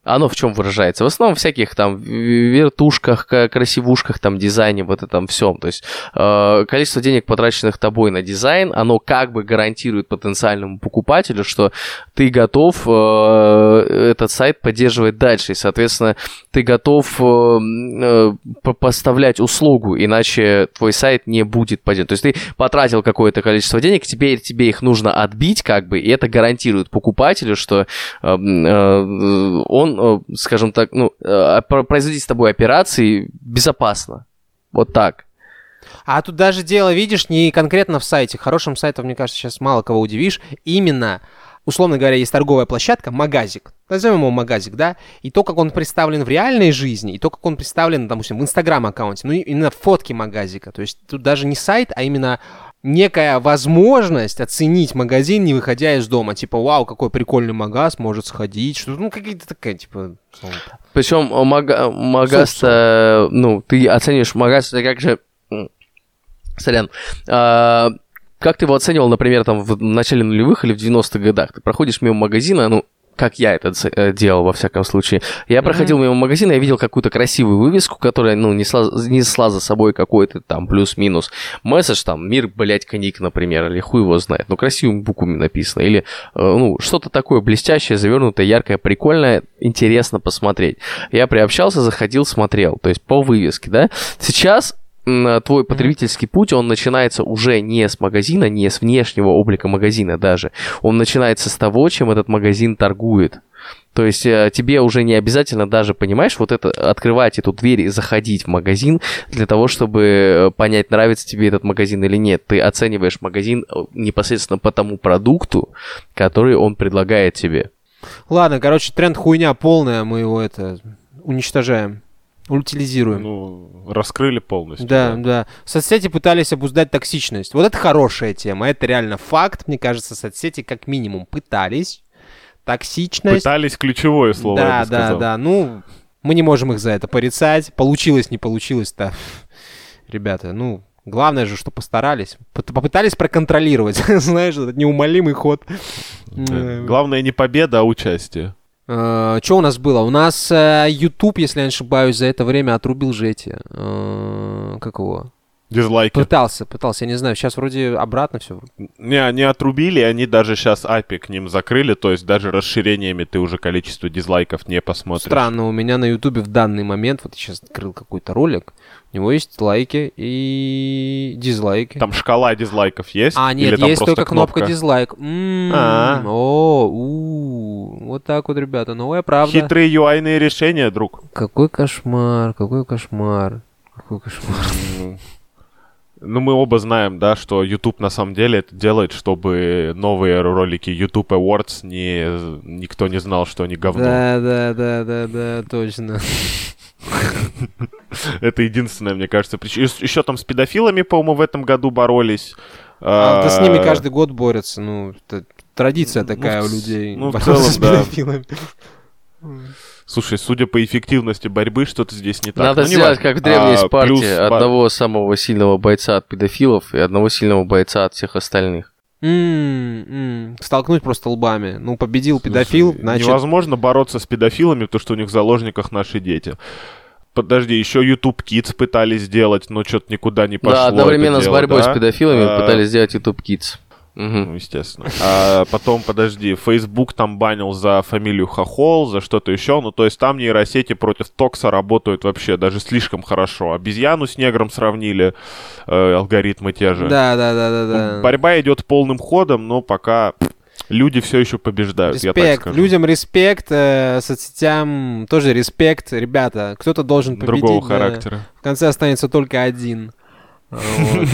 [SPEAKER 7] оно в чем выражается? В основном всяких там вертушках, ка- красивушках, там дизайне, вот этом всем. То есть э, количество денег, потраченных тобой на дизайн, оно как бы гарантирует потенциальному покупателю, что ты готов э, этот сайт поддерживать дальше. И, соответственно, ты готов э, э, по- поставлять услугу, иначе твой сайт не будет поддерживать. То есть ты потратил какое-то количество денег, теперь тебе их нужно отбить, как бы, и это гарантирует покупателю, что э, э, он, э, скажем так, ну, э, про- производить с тобой операции безопасно. Вот так.
[SPEAKER 6] А тут даже дело, видишь, не конкретно в сайте. Хорошим сайтом, мне кажется, сейчас мало кого удивишь. Именно условно говоря, есть торговая площадка, магазик, назовем его магазик, да, и то, как он представлен в реальной жизни, и то, как он представлен, допустим, в Инстаграм-аккаунте, ну, именно фотки магазика, то есть тут даже не сайт, а именно некая возможность оценить магазин, не выходя из дома. Типа, вау, какой прикольный магаз, может сходить. Что, ну, какие-то такая, типа...
[SPEAKER 7] Причем э, мага, магаз, э, ну, ты оценишь магаз, это как же... Сорян. А, как ты его оценивал, например, там в начале нулевых или в 90-х годах? Ты проходишь мимо магазина, ну, как я это э, делал, во всяком случае. Я проходил мимо магазина, я видел какую-то красивую вывеску, которая, ну, несла, несла за собой какой-то там плюс-минус месседж, там, мир, блядь, коньяк, например, или хуй его знает, ну, красивыми буквами написано, или, э, ну, что-то такое блестящее, завернутое, яркое, прикольное, интересно посмотреть. Я приобщался, заходил, смотрел, то есть по вывеске, да. Сейчас твой потребительский путь, он начинается уже не с магазина, не с внешнего облика магазина даже. Он начинается с того, чем этот магазин торгует. То есть э, тебе уже не обязательно даже, понимаешь, вот это открывать эту дверь и заходить в магазин для того, чтобы э, понять, нравится тебе этот магазин или нет. Ты оцениваешь магазин э, непосредственно по тому продукту, который он предлагает тебе.
[SPEAKER 6] Ладно, короче, тренд хуйня полная, мы его это уничтожаем, утилизируем.
[SPEAKER 3] Ну, раскрыли полностью.
[SPEAKER 6] Да, да. Соцсети пытались обуздать токсичность. Вот это хорошая тема. Это реально факт. Мне кажется, соцсети как минимум пытались. Токсичность.
[SPEAKER 3] Пытались ключевое слово,
[SPEAKER 6] да, да,
[SPEAKER 3] сказал.
[SPEAKER 6] да. Ну, мы не можем их за это порицать. Получилось, не получилось-то. Ребята, ну, главное же, что постарались. Попытались проконтролировать. Знаешь, этот неумолимый ход.
[SPEAKER 3] Да. Главное не победа, а участие.
[SPEAKER 6] Что у нас было? У нас э, YouTube, если я не ошибаюсь, за это время отрубил же эти... э, Как его?
[SPEAKER 3] Дизлайки.
[SPEAKER 6] Пытался, пытался, я не знаю, сейчас вроде обратно все.
[SPEAKER 3] Не, они отрубили, они даже сейчас API к ним закрыли, то есть даже расширениями ты уже количество дизлайков не посмотришь.
[SPEAKER 6] Странно, у меня на Ютубе в данный момент, вот я сейчас открыл какой-то ролик, у него есть лайки и дизлайки.
[SPEAKER 3] Там шкала дизлайков есть?
[SPEAKER 6] А, нет,
[SPEAKER 3] Или там
[SPEAKER 6] есть только кнопка, дизлайк. М,
[SPEAKER 3] А.
[SPEAKER 6] О, у, вот так вот, ребята, новая правда.
[SPEAKER 3] Хитрые UI-ные решения, друг.
[SPEAKER 6] Какой кошмар, какой кошмар. Какой кошмар.
[SPEAKER 3] Ну, мы оба знаем, да, что YouTube на самом деле это делает, чтобы новые ролики YouTube Awards не, никто не знал, что они говно.
[SPEAKER 6] Да, да, да, да, да, точно.
[SPEAKER 3] Это единственное, мне кажется, причина. Еще там с педофилами, по-моему, в этом году боролись.
[SPEAKER 6] А, да с ними
[SPEAKER 3] А,
[SPEAKER 6] каждый год борются, ну, это традиция
[SPEAKER 3] Ну,
[SPEAKER 6] такая у людей.
[SPEAKER 3] ну, в целом,
[SPEAKER 6] с
[SPEAKER 3] да.
[SPEAKER 6] педофилами.
[SPEAKER 3] Слушай, судя по эффективности борьбы, что-то здесь не так.
[SPEAKER 7] Надо
[SPEAKER 3] Ну,
[SPEAKER 7] сделать, как в древней
[SPEAKER 3] А,
[SPEAKER 7] Спарте,
[SPEAKER 3] плюс
[SPEAKER 7] одного самого сильного бойца от педофилов и одного сильного бойца от всех остальных.
[SPEAKER 6] М, м, Столкнуть просто лбами. Ну, победил педофил,
[SPEAKER 3] Слушай,
[SPEAKER 6] значит...
[SPEAKER 3] Невозможно бороться с педофилами, потому что у них в заложниках наши дети. Подожди, еще YouTube Kids пытались сделать, но что-то никуда не пошло.
[SPEAKER 7] да, одновременно с
[SPEAKER 3] дело,
[SPEAKER 7] борьбой
[SPEAKER 3] да?
[SPEAKER 7] с педофилами
[SPEAKER 3] А,
[SPEAKER 7] пытались сделать YouTube Kids. Мгм.
[SPEAKER 3] Ну, естественно. А потом, подожди, Facebook там банил за фамилию Хохол, за что-то еще. Ну, то есть там нейросети против Токса работают вообще даже слишком хорошо. Обезьяну с негром сравнили, э, алгоритмы те же.
[SPEAKER 6] Да, да, да, да,
[SPEAKER 3] Ну,
[SPEAKER 6] да.
[SPEAKER 3] Борьба идет полным ходом, но пока люди все еще побеждают, я так
[SPEAKER 6] Респект.
[SPEAKER 3] скажу.
[SPEAKER 6] Людям респект, э, соцсетям тоже респект. Ребята, кто-то должен победить.
[SPEAKER 3] Другого
[SPEAKER 6] да.
[SPEAKER 3] характера.
[SPEAKER 6] В конце останется только один. Вот.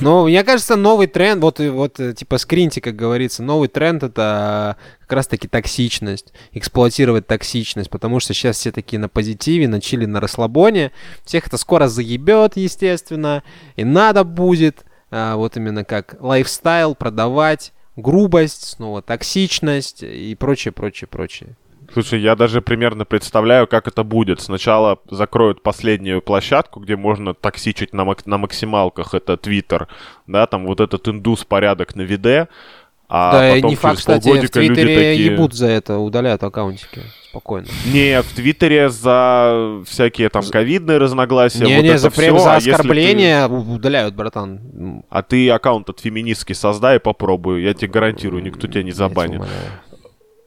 [SPEAKER 6] Но мне кажется, новый тренд, вот, вот э, типа скриньте, как говорится, новый тренд это э, как раз-таки токсичность, эксплуатировать токсичность, потому что сейчас все такие на позитиве, на чили, на расслабоне, всех это скоро заебет, естественно, и надо будет, а, вот именно как лайфстайл продавать, грубость, снова токсичность и прочее, прочее, прочее.
[SPEAKER 3] Слушай, я даже примерно представляю, как это будет. Сначала закроют последнюю площадку, где можно токсичить на, мак- на максималках, это Твиттер, да, там вот этот индус порядок на виде, а
[SPEAKER 6] да,
[SPEAKER 3] потом
[SPEAKER 6] не факт, кстати, в Твиттере
[SPEAKER 3] такие...
[SPEAKER 6] ебут за это, удаляют аккаунтики спокойно.
[SPEAKER 3] Не, в Твиттере за всякие там ковидные разногласия. вот
[SPEAKER 6] Не-не,
[SPEAKER 3] это
[SPEAKER 6] за, прям за
[SPEAKER 3] а если ты-
[SPEAKER 6] оскорбление у- удаляют, братан.
[SPEAKER 3] А ты аккаунт от феминистский создай и попробуй. Я тебе гарантирую, никто тебя не забанит.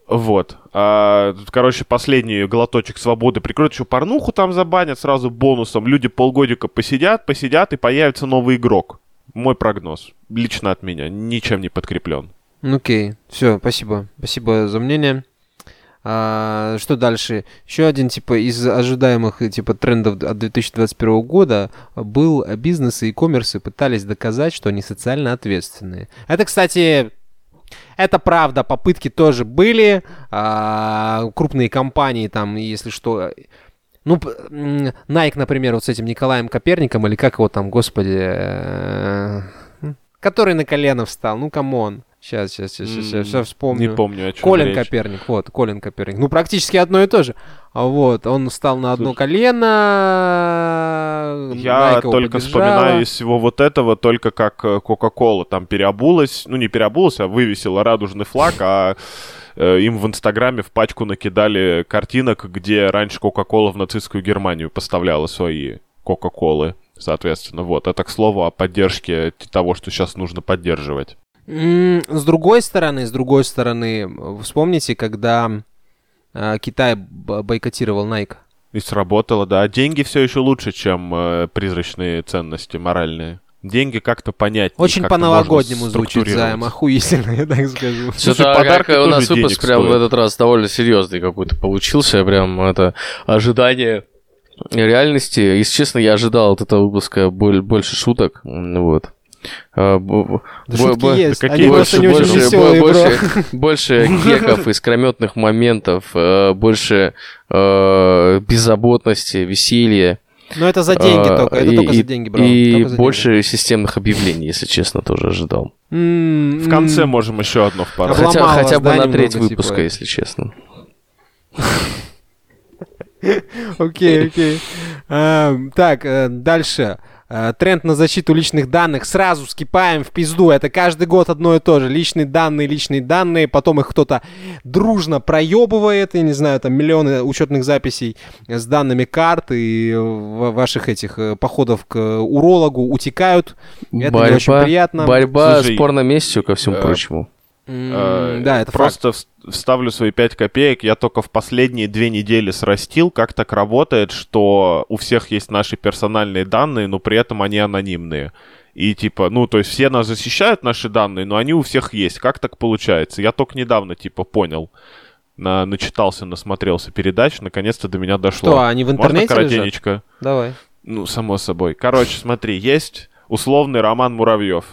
[SPEAKER 3] Вот. А, тут, короче, последний глоточек свободы прикроют. Еще порнуху там забанят сразу бонусом. Люди полгодика посидят, посидят, и появится новый игрок. Мой прогноз. Лично от меня. Ничем не подкреплен.
[SPEAKER 6] Ну, Окей, все, спасибо. Спасибо за мнение. А, что дальше? Еще один, типа, из ожидаемых, типа, трендов от 2021 года был бизнесы и коммерсы пытались доказать, что они социально ответственные. Это, кстати, это правда, попытки тоже были. а, крупные компании там, если что... Ну, Nike, например, вот с этим Николаем Коперником, или как его там, господи, э, который на колено встал. Ну, come on. Сейчас, сейчас, сейчас, сейчас,
[SPEAKER 3] М,
[SPEAKER 6] все вспомню.
[SPEAKER 3] Не помню, о чем
[SPEAKER 6] Колин
[SPEAKER 3] речь.
[SPEAKER 6] Коперник, вот, Колин Коперник. Ну, практически одно и то же. А Вот, он встал на одно колено.
[SPEAKER 3] Я только
[SPEAKER 6] поддержала.
[SPEAKER 3] вспоминаю из всего вот этого, только как э, Кока-Кола там переобулась, ну не переобулась, а вывесила радужный флаг, а э, им в Инстаграме в пачку накидали картинок, где раньше Кока-Кола в нацистскую Германию поставляла свои Кока-Колы. Соответственно, вот. Это, к слову, о поддержке того, что сейчас нужно поддерживать.
[SPEAKER 6] С другой стороны, с другой стороны, вспомните, когда э, Китай б- бойкотировал Nike.
[SPEAKER 3] И сработало, да. Деньги все еще лучше, чем э, призрачные ценности моральные. Деньги как-то понять.
[SPEAKER 6] Очень по-новогоднему звучит займ, охуительно, я так скажу.
[SPEAKER 3] Слушай,
[SPEAKER 7] Что-то
[SPEAKER 3] подарки
[SPEAKER 7] как у нас выпуск прям в
[SPEAKER 3] стоят.
[SPEAKER 7] этот раз довольно серьезный какой-то получился. Прям это ожидание реальности. Если честно, я ожидал от этого выпуска боль- больше шуток. Вот.
[SPEAKER 6] Да шутки есть, они просто не
[SPEAKER 7] больше,
[SPEAKER 6] очень
[SPEAKER 7] больше,
[SPEAKER 6] веселые,
[SPEAKER 7] бо-
[SPEAKER 6] бро.
[SPEAKER 7] больше, больше геков, искрометных моментов, э, больше э, беззаботности, веселья.
[SPEAKER 6] Но это за деньги
[SPEAKER 7] э,
[SPEAKER 6] только, это только за деньги, бро.
[SPEAKER 7] И больше системных объявлений, если честно, тоже ожидал.
[SPEAKER 3] В конце можем еще одно в пару.
[SPEAKER 7] Хотя, бы на треть
[SPEAKER 6] немного,
[SPEAKER 7] выпуска,
[SPEAKER 6] типа.
[SPEAKER 7] если честно.
[SPEAKER 6] Окей, окей. Эм, Так, дальше. Э, Тренд на защиту личных данных. Сразу скипаем в пизду. Это каждый год одно и то же. Личные данные, личные данные. Потом их кто-то дружно проебывает. Я не знаю, там миллионы учетных записей с данными карт и ва- ваших этих э, походов к урологу утекают. Это не очень приятно.
[SPEAKER 7] борьба
[SPEAKER 3] Слушай,
[SPEAKER 7] с порноместью, ко всему
[SPEAKER 3] э,
[SPEAKER 7] прочему.
[SPEAKER 6] М,
[SPEAKER 3] Э,
[SPEAKER 6] Да, это факт.
[SPEAKER 3] Просто вс- вставлю свои 5 копеек. Я только в последние две недели срастил, как так работает, что у всех есть наши персональные данные, но при этом они анонимные. И типа, ну, то есть все нас защищают, наши данные, но они у всех есть. Как так получается? Я только недавно, типа, понял. На, начитался, насмотрелся передач, наконец-то до меня дошло.
[SPEAKER 6] Что, они в
[SPEAKER 3] Можно
[SPEAKER 6] интернете лежат?
[SPEAKER 3] коротенечко?
[SPEAKER 6] Давай.
[SPEAKER 3] Ну, само собой. Короче, смотри, есть условный Роман Муравьев,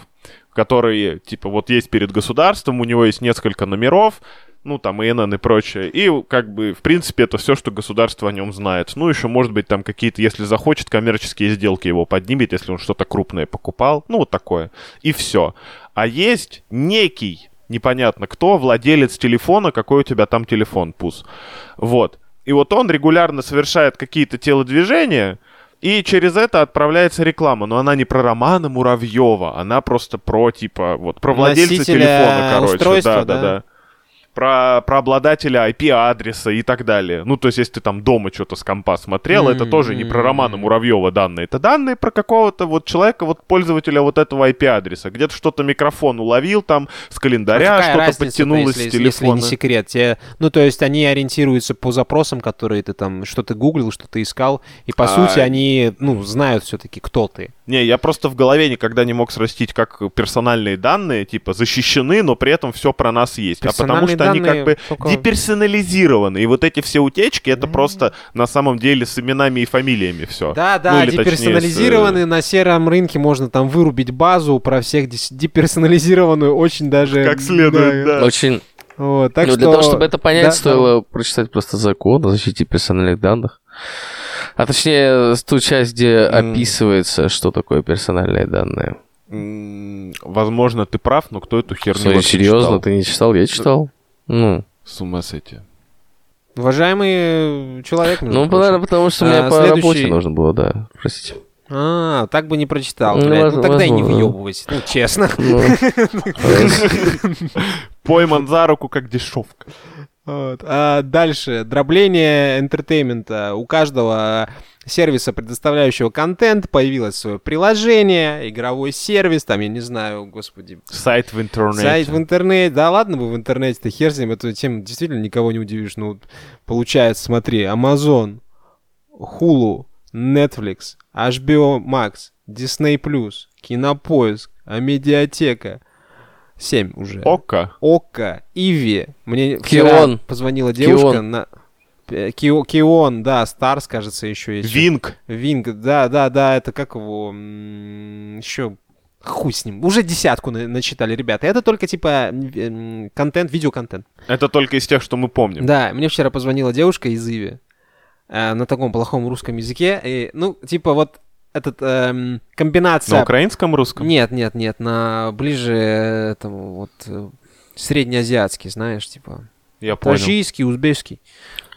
[SPEAKER 3] который, типа, вот есть перед государством, у него есть несколько номеров, ну, там, ИНН и прочее. И, как бы, в принципе, это все, что государство о нем знает. Ну, еще, может быть, там какие-то, если захочет, коммерческие сделки его поднимет, если он что-то крупное покупал. Ну, вот такое. И все. А есть некий, непонятно кто, владелец телефона, какой у тебя там телефон, пус. Вот. И вот он регулярно совершает какие-то телодвижения, и через это отправляется реклама. Но она не про Романа Муравьева, она просто про, типа, вот, про владельца
[SPEAKER 6] Носителя
[SPEAKER 3] телефона, короче.
[SPEAKER 6] устройства,
[SPEAKER 3] да, да,
[SPEAKER 6] да?
[SPEAKER 3] Про, про обладателя IP-адреса и так далее. Ну, то есть, если ты там дома что-то с компа смотрел, это тоже не про Романа Муравьева данные. Это данные про какого-то вот человека, вот пользователя вот этого IP-адреса. Где-то что-то микрофон уловил там, с календаря
[SPEAKER 6] А
[SPEAKER 3] что-то подтянулось
[SPEAKER 6] если,
[SPEAKER 3] с
[SPEAKER 6] если
[SPEAKER 3] телефона.
[SPEAKER 6] не секрет? Те- ну, то есть они ориентируются по запросам, которые ты там, что ты гуглил, что ты искал, и по
[SPEAKER 3] А-
[SPEAKER 6] сути они, ну, знают все-таки, кто ты.
[SPEAKER 3] Не, я просто в голове никогда не мог срастить, как персональные данные, типа, защищены, но при этом все про нас есть. А потому что они как бы
[SPEAKER 6] только-
[SPEAKER 3] деперсонализированы. И вот эти все утечки, это просто на самом деле с именами и фамилиями все.
[SPEAKER 6] Да, да,
[SPEAKER 3] Ну, точнее,
[SPEAKER 6] деперсонализированы,
[SPEAKER 3] с,
[SPEAKER 6] на сером рынке можно там вырубить базу про всех деперсонализированную очень даже...
[SPEAKER 3] Как следует, да.
[SPEAKER 7] Очень.
[SPEAKER 6] Вот, так
[SPEAKER 7] ну,
[SPEAKER 6] что...
[SPEAKER 7] для того, чтобы это понять,
[SPEAKER 6] Да,
[SPEAKER 7] стоило прочитать просто закон о защите персональных данных. А точнее, ту часть, где
[SPEAKER 3] М.
[SPEAKER 7] описывается, что такое персональные данные.
[SPEAKER 3] Возможно, ты прав, но кто эту херню
[SPEAKER 7] Смотри,
[SPEAKER 3] вообще
[SPEAKER 7] серьезно,
[SPEAKER 3] читал?
[SPEAKER 7] ты не читал? Я читал. Ну,
[SPEAKER 3] С ума сойти.
[SPEAKER 6] Уважаемый человек,
[SPEAKER 7] ну наверное, потому что мне
[SPEAKER 6] А,
[SPEAKER 7] по
[SPEAKER 6] следующий-
[SPEAKER 7] работе нужно было, да. Простите.
[SPEAKER 6] А, так бы не прочитал,
[SPEAKER 7] Ну,
[SPEAKER 6] блядь. Ну, тогда и не въебывайся, ну, честно.
[SPEAKER 7] Ну,
[SPEAKER 3] Пойман за руку, как дешевка.
[SPEAKER 6] Вот. А дальше. Дробление entertainment а. У каждого сервиса, предоставляющего контент, появилось свое приложение, игровой сервис, там, я не знаю, господи,
[SPEAKER 3] Сайт в интернете.
[SPEAKER 6] сайт в интернете. Да ладно бы в интернете-то хер с ним, эту тему действительно никого не удивишь. Ну, получается, смотри, Amazon, Hulu, Netflix, HBO Max, Disney+, Кинопоиск, Амедиатека. Семь уже.
[SPEAKER 3] Okko.
[SPEAKER 6] Okko, Иви. Мне вчера
[SPEAKER 7] Кион.
[SPEAKER 6] позвонила девушка
[SPEAKER 7] Кион.
[SPEAKER 6] на... Э, Кио- Кион, да, Старс, кажется, еще есть.
[SPEAKER 3] Wink.
[SPEAKER 6] Винг, да, да, да, это как его... Еще Хуй с ним. Уже десятку на- начитали ребята. Это только типа м, контент, видеоконтент.
[SPEAKER 3] Это только из тех, что мы помним.
[SPEAKER 6] Да, мне вчера позвонила девушка из Иви э, на таком плохом русском языке. И, ну, типа вот этот эм, комбинация...
[SPEAKER 3] На украинском, русском?
[SPEAKER 6] Нет, нет, нет, на ближе э, этому вот э, среднеазиатский, знаешь, типа
[SPEAKER 3] Я понял.
[SPEAKER 6] таджикский, узбекский,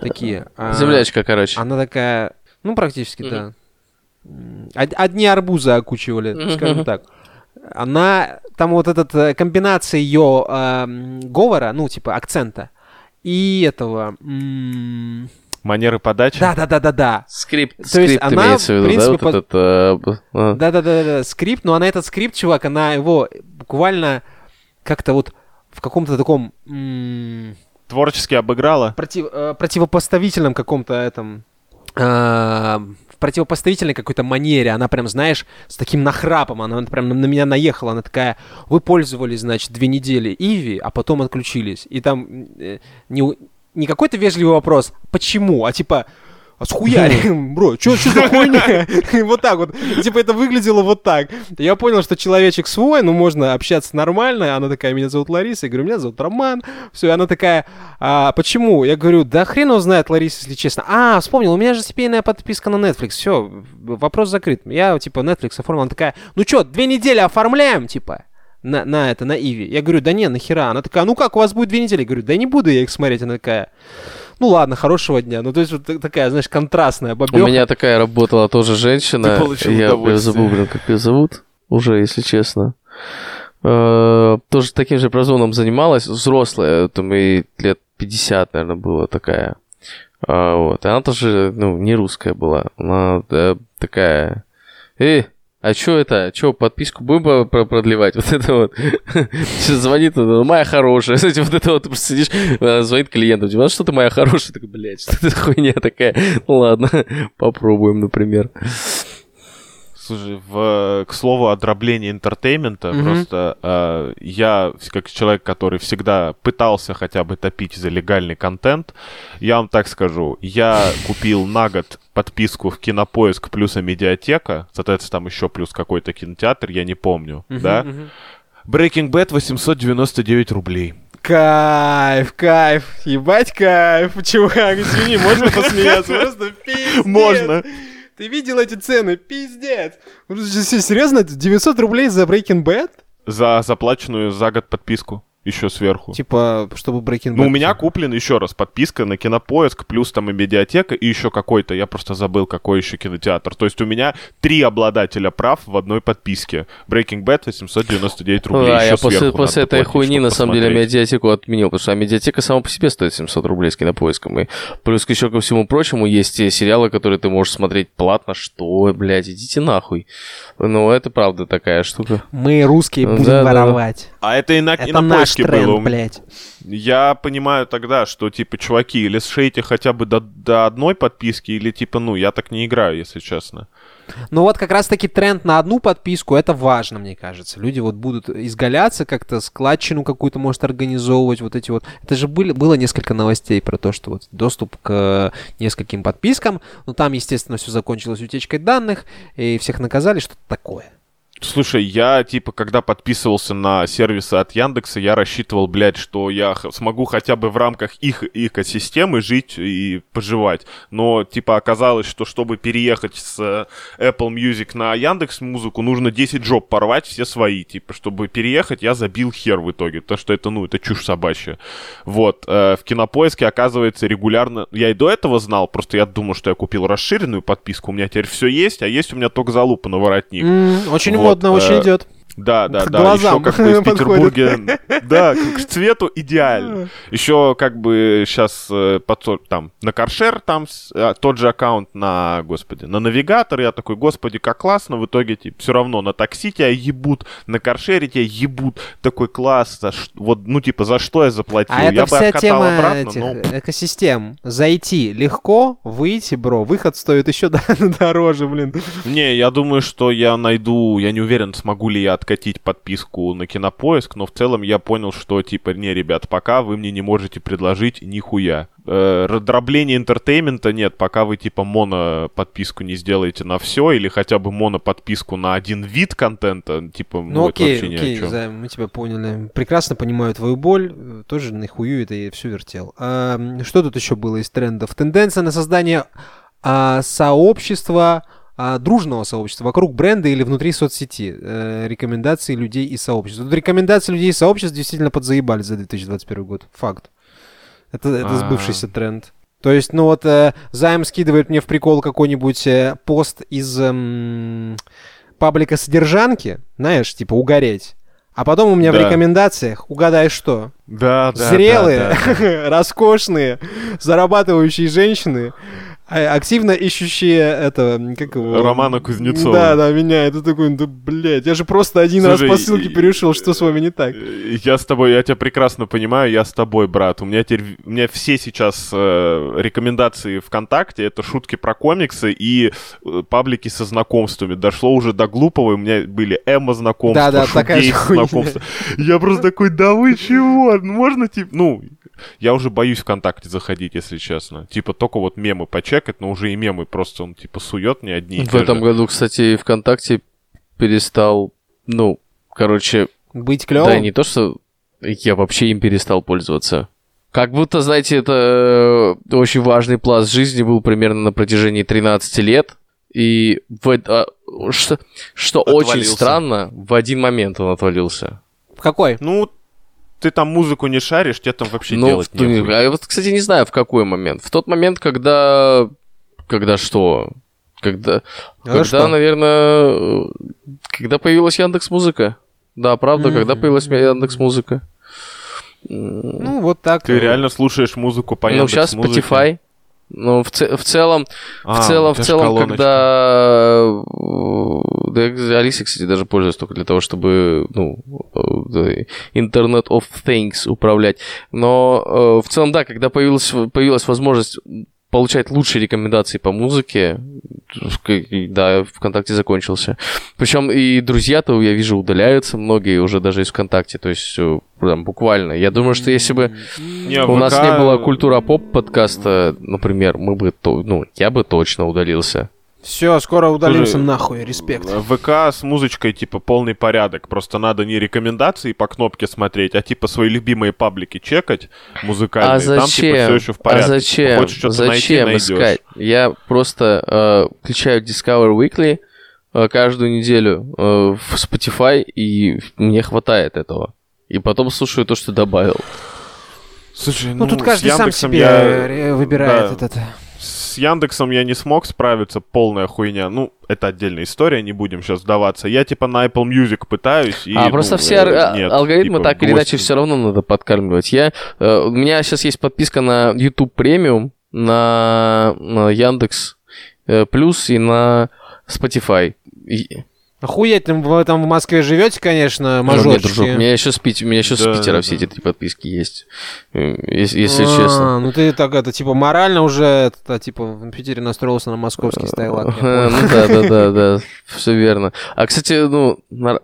[SPEAKER 6] такие. А,
[SPEAKER 7] Землячка, короче.
[SPEAKER 6] Она такая, ну практически
[SPEAKER 7] Мгм.
[SPEAKER 6] да. Одни арбузы окучивали,
[SPEAKER 7] Мгм.
[SPEAKER 6] скажем так. Она там вот этот э, комбинация ее эм, говора, ну типа акцента и этого. м,
[SPEAKER 3] Манеры подачи?
[SPEAKER 6] Да, да, да, да, да.
[SPEAKER 7] Скрипт,
[SPEAKER 6] То есть
[SPEAKER 7] скрипт
[SPEAKER 6] она,
[SPEAKER 7] имеется в виду, да?
[SPEAKER 6] принципе,
[SPEAKER 7] Вот
[SPEAKER 6] под-
[SPEAKER 7] этот... э, а.
[SPEAKER 6] Да, да, да, да, скрипт, но она этот скрипт, чувак, она его буквально как-то вот в каком-то таком м,
[SPEAKER 3] Творчески обыграла?
[SPEAKER 6] против- э, противопоставительном каком-то этом э, в противопоставительной какой-то манере, она прям, знаешь, с таким нахрапом, она прям на меня наехала, она такая, вы пользовались, значит, две недели Иви, а потом отключились, и там э, не, не какой-то вежливый вопрос, почему, а типа, а схуяли, бро, что за хуйня? Вот так вот. Типа это выглядело вот так. Я понял, что человечек свой, ну можно общаться нормально. Она такая, меня зовут Лариса. Я говорю, меня зовут Роман. Все, и она такая, а почему? Я говорю, да хрен его знает, Лариса, если честно. А, вспомнил, у меня же семейная подписка на Netflix. Все, вопрос закрыт. Я, типа, Netflix оформил. Она такая, ну что, две недели оформляем, типа на, на это, на Иви. Я говорю, да не, нахера? Она такая, ну как, у вас будет две недели? Я говорю, да не буду я их смотреть. Она такая, ну ладно, хорошего дня. Ну то есть вот та- такая, знаешь, контрастная
[SPEAKER 7] У
[SPEAKER 6] бабёха.
[SPEAKER 7] меня такая работала тоже женщина.
[SPEAKER 3] Ты получил
[SPEAKER 7] я, я забыл, блин, как ее зовут. Уже, если честно. Э, Тоже таким же прозвоном занималась. Взрослая, там ей лет 50, наверное, было такая. А, Вот. И она тоже, ну, не русская была. Она да, такая... Эй, а чё это? Чё, подписку будем про- про- продлевать? Вот это вот. Сейчас звонит, ну, моя хорошая. Знаете, вот это вот, просто сидишь, э, звонит клиенту, типа, «А что ты моя хорошая? Такой, блядь, что это хуйня такая? Ну ладно, попробуем, например.
[SPEAKER 3] Слушай, в, к слову о дроблении entertainment а,
[SPEAKER 6] Мгм.
[SPEAKER 3] просто э, я, как человек, который всегда пытался хотя бы топить за легальный контент, я вам так скажу, я купил на год подписку в Кинопоиск плюс Амедиатека, соответственно, там еще плюс какой-то кинотеатр, я не помню,
[SPEAKER 6] Мгм,
[SPEAKER 3] да?
[SPEAKER 6] мгм.
[SPEAKER 3] Breaking Bad 899 рублей.
[SPEAKER 6] Кайф, кайф, ебать кайф, чувак, извини, можно посмеяться? Просто пиздец.
[SPEAKER 3] Можно.
[SPEAKER 6] Ты видел эти цены? Пиздец. Серьезно? 900 рублей за Breaking Bad?
[SPEAKER 3] За заплаченную за год подписку. Еще сверху.
[SPEAKER 6] Типа, чтобы Breaking Bad...
[SPEAKER 3] Ну, у меня куплен еще раз подписка на кинопоиск, плюс там и медиатека, и еще какой-то, я просто забыл, какой еще кинотеатр. То есть у меня три обладателя прав в одной подписке. Breaking Bad 899 рублей.
[SPEAKER 7] Да,
[SPEAKER 3] еще
[SPEAKER 7] я после,
[SPEAKER 3] сверху
[SPEAKER 7] после этой
[SPEAKER 3] платить,
[SPEAKER 7] хуйни на самом деле медиатеку отменил, потому что а медиатека сама по себе стоит 700 рублей с кинопоиском. И плюс еще ко всему прочему есть те сериалы, которые ты можешь смотреть платно. Что, блядь, идите нахуй. Ну, это правда такая штука.
[SPEAKER 6] Мы, русские,
[SPEAKER 7] Да,
[SPEAKER 6] будем
[SPEAKER 7] да, да.
[SPEAKER 6] воровать.
[SPEAKER 3] А это и на, и
[SPEAKER 6] Это
[SPEAKER 3] на
[SPEAKER 6] наш
[SPEAKER 3] поиске
[SPEAKER 6] тренд,
[SPEAKER 3] было.
[SPEAKER 6] блядь.
[SPEAKER 3] Я понимаю тогда, что, типа, чуваки, или сшейте хотя бы до, до одной подписки, или, типа, ну, я так не играю, если честно.
[SPEAKER 6] Ну вот как раз-таки тренд на одну подписку, это важно, мне кажется. Люди вот будут изгаляться как-то, складчину какую-то, может, организовывать, вот эти вот. Это же были, было несколько новостей про то, что вот доступ к нескольким подпискам, но там, естественно, все закончилось утечкой данных, и всех наказали, что-то такое.
[SPEAKER 3] Слушай, я, типа, когда подписывался на сервисы от Яндекса, я рассчитывал, блядь, что я смогу хотя бы в рамках их экосистемы жить и поживать. Но, типа, оказалось, что чтобы переехать с Apple Music на Яндекс Музыку, нужно 10 джоб порвать, все свои. Типа, чтобы переехать, я забил хер в итоге. То, что это, ну, это чушь собачья. Вот. э, в Кинопоиске, оказывается, регулярно... Я и до этого знал, просто я думал, что я купил расширенную подписку. У меня теперь все есть, а есть у меня только залупа на воротник.
[SPEAKER 6] М, очень
[SPEAKER 3] Вот,
[SPEAKER 6] модно, очень
[SPEAKER 3] э,
[SPEAKER 6] идет.
[SPEAKER 3] Да, да,
[SPEAKER 6] К
[SPEAKER 3] да.
[SPEAKER 6] глазам
[SPEAKER 3] Еще как бы в
[SPEAKER 6] подходит.
[SPEAKER 3] Петербурге. Да, к цвету идеально. Еще как бы сейчас там на Каршер там а, тот же аккаунт на, господи, на навигатор. Я такой, господи, как классно. В итоге типа, все равно на такси тебя ебут, на Каршере тебя ебут. Такой класс. за ш- Вот, ну типа, за что я заплатил?
[SPEAKER 6] А
[SPEAKER 3] я
[SPEAKER 6] это
[SPEAKER 3] бы откатал
[SPEAKER 6] тема
[SPEAKER 3] обратно, но...
[SPEAKER 6] экосистем. Зайти легко, выйти, бро. Выход стоит еще дороже, блин.
[SPEAKER 3] Не, я думаю, что я найду, я не уверен, смогу ли я откатить подписку на Кинопоиск, но в целом я понял, что типа, не, ребят, пока вы мне не можете предложить нихуя. Э, раздробление entertainment а нет, пока вы типа моно подписку не сделаете на все или хотя бы моно подписку на один вид контента, типа,
[SPEAKER 6] Ну
[SPEAKER 3] ну, это
[SPEAKER 6] окей,
[SPEAKER 3] вообще ни о
[SPEAKER 6] окей,
[SPEAKER 3] чем.
[SPEAKER 6] Займ, мы тебя поняли. Прекрасно понимаю твою боль. э, Тоже нахую это я все вертел. А, что тут еще было из трендов? Тенденция на создание а, сообщества, а, дружного сообщества вокруг бренда или внутри соцсети. Э, рекомендации людей и сообществ. Тут рекомендации людей и сообществ действительно подзаебали за 2021 год. Факт. Это, это
[SPEAKER 3] А.
[SPEAKER 6] сбывшийся тренд. То есть, ну вот, э, Займ скидывает мне в прикол какой-нибудь э, пост из эм, паблика содержанки, знаешь, типа угореть. А потом у меня в
[SPEAKER 3] Да.
[SPEAKER 6] рекомендациях, угадай что,
[SPEAKER 3] Да, да,
[SPEAKER 6] зрелые,
[SPEAKER 3] да, да.
[SPEAKER 6] роскошные, зарабатывающие женщины, активно ищущие это, как его...
[SPEAKER 3] Романа Кузнецова.
[SPEAKER 6] Да, да, меня. Это такой, да, блядь, я же просто один
[SPEAKER 3] Слушай,
[SPEAKER 6] раз по ссылке перешел, что с вами не так?
[SPEAKER 3] Э, Я с тобой, я тебя прекрасно понимаю, я с тобой, брат. У меня теперь, у меня все сейчас э, рекомендации ВКонтакте, это шутки про комиксы и э, паблики со знакомствами. Дошло уже до глупого, у меня были Эмма знакомства,
[SPEAKER 6] такая же
[SPEAKER 3] Шугейс
[SPEAKER 6] хуйня.
[SPEAKER 3] знакомства. Я просто такой, да вы чего? Ну, Можно, типа, ну, я уже боюсь ВКонтакте заходить, если честно. Типа, только вот мемы почекать, но уже и мемы просто он, типа, сует мне одни и
[SPEAKER 7] В этом
[SPEAKER 3] же.
[SPEAKER 7] году, кстати, ВКонтакте перестал, ну, короче,
[SPEAKER 6] Быть клевым?
[SPEAKER 7] да не то, что я вообще им перестал пользоваться. Как будто, знаете, это э, очень важный пласт жизни был примерно на протяжении 13 лет. И в, а, что, что очень странно, в один момент он отвалился.
[SPEAKER 6] В какой?
[SPEAKER 3] Ну, ты там музыку не шаришь, тебе там вообще
[SPEAKER 7] Ну,
[SPEAKER 3] делать
[SPEAKER 7] в ту-
[SPEAKER 3] нехуй.
[SPEAKER 7] а я вот, кстати, не знаю, в какой момент. В тот момент, когда... Когда что? Когда,
[SPEAKER 6] А
[SPEAKER 7] когда
[SPEAKER 6] что?
[SPEAKER 7] наверное, когда появилась Яндекс Музыка. Да, правда, когда
[SPEAKER 6] Мгм.
[SPEAKER 7] появилась Яндекс Музыка.
[SPEAKER 6] Ну, вот так.
[SPEAKER 3] Ты реально слушаешь музыку по
[SPEAKER 7] Ну, сейчас? Spotify. Ну, в, це- в целом,
[SPEAKER 3] А,
[SPEAKER 7] в целом, в целом,
[SPEAKER 3] колоночка.
[SPEAKER 7] когда... э, Да, Алиса, кстати, даже пользуюсь только для того, чтобы, ну, э, Internet of Things управлять. Но э, в целом, да, когда появилась, появилась возможность получать лучшие рекомендации по музыке, да, ВКонтакте закончился. Причем и друзья-то, я вижу, удаляются многие уже даже из ВКонтакте, то есть э, прям буквально. Я думаю, что если бы
[SPEAKER 3] Не,
[SPEAKER 7] у нас
[SPEAKER 3] ВК
[SPEAKER 7] не было культура поп подкаста, например, мы бы, то, ну, я бы точно удалился.
[SPEAKER 6] Все, скоро удалимся
[SPEAKER 3] Слушай,
[SPEAKER 6] нахуй, респект.
[SPEAKER 3] ВК с музычкой, типа, полный порядок. Просто надо не рекомендации по кнопке смотреть, а, типа, свои любимые паблики чекать музыкальные.
[SPEAKER 7] А
[SPEAKER 3] Там,
[SPEAKER 7] зачем?
[SPEAKER 3] типа, все еще в порядке.
[SPEAKER 7] а зачем?
[SPEAKER 3] Хочешь что-то
[SPEAKER 7] зачем
[SPEAKER 3] найти,
[SPEAKER 7] искать?
[SPEAKER 3] найдешь.
[SPEAKER 7] Я просто э, включаю Discover Weekly э, каждую неделю э, в Spotify, и мне хватает этого. И потом слушаю то, что добавил.
[SPEAKER 3] Слушай,
[SPEAKER 6] Ну, тут
[SPEAKER 3] с
[SPEAKER 6] каждый сам себе
[SPEAKER 3] я-
[SPEAKER 6] э, выбирает
[SPEAKER 3] да.
[SPEAKER 6] этот.
[SPEAKER 3] С Яндексом я не смог справиться, полная хуйня. Ну, это отдельная история, не будем сейчас сдаваться. Я, типа, на Apple Music пытаюсь, и,
[SPEAKER 7] а
[SPEAKER 3] ну,
[SPEAKER 7] просто все
[SPEAKER 3] э, нет,
[SPEAKER 7] алгоритмы
[SPEAKER 3] типа,
[SPEAKER 7] так или иначе все равно надо подкармливать. Я, э, у меня сейчас есть подписка на YouTube премиум, на, на Яндекс э, Плюс и на Spotify. И-
[SPEAKER 6] Охуеть, вы там в Москве живете, конечно,
[SPEAKER 7] Ну, нет,
[SPEAKER 6] мажорчики.
[SPEAKER 7] дружок, у меня еще с, Пит- у меня еще с
[SPEAKER 3] Да,
[SPEAKER 7] Питера
[SPEAKER 3] да,
[SPEAKER 7] все
[SPEAKER 3] да.
[SPEAKER 7] эти подписки есть. Если, если
[SPEAKER 6] А,
[SPEAKER 7] честно.
[SPEAKER 6] Ну ты так это, типа, морально уже, это, типа, в Питере настроился на московский
[SPEAKER 7] Э,
[SPEAKER 6] понял.
[SPEAKER 7] Ну да, да, да, да, все верно. А, кстати, ну, на,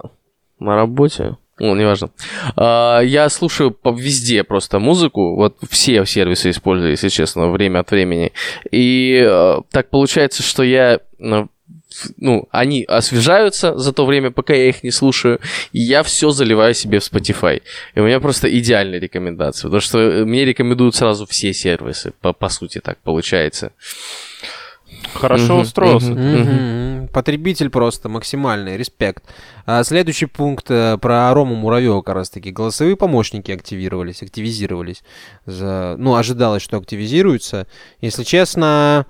[SPEAKER 7] на работе, ну, неважно. А, я слушаю по везде просто музыку, вот все сервисы использую, если честно, время от времени. И э, так получается, что я в- ну, они освежаются за то время, пока я их не слушаю, и я все заливаю себе в Spotify. И у меня просто идеальные рекомендации, потому что э, мне рекомендуют сразу все сервисы, по, по сути так получается.
[SPEAKER 3] Хорошо
[SPEAKER 7] Мгм,
[SPEAKER 3] устроился.
[SPEAKER 7] мгм.
[SPEAKER 6] Мгм. Потребитель просто максимальный, респект. А следующий пункт э, про Рому Муравьева как раз таки. Голосовые помощники активировались, активизировались. За... Ну, ожидалось, что активизируются. Если честно,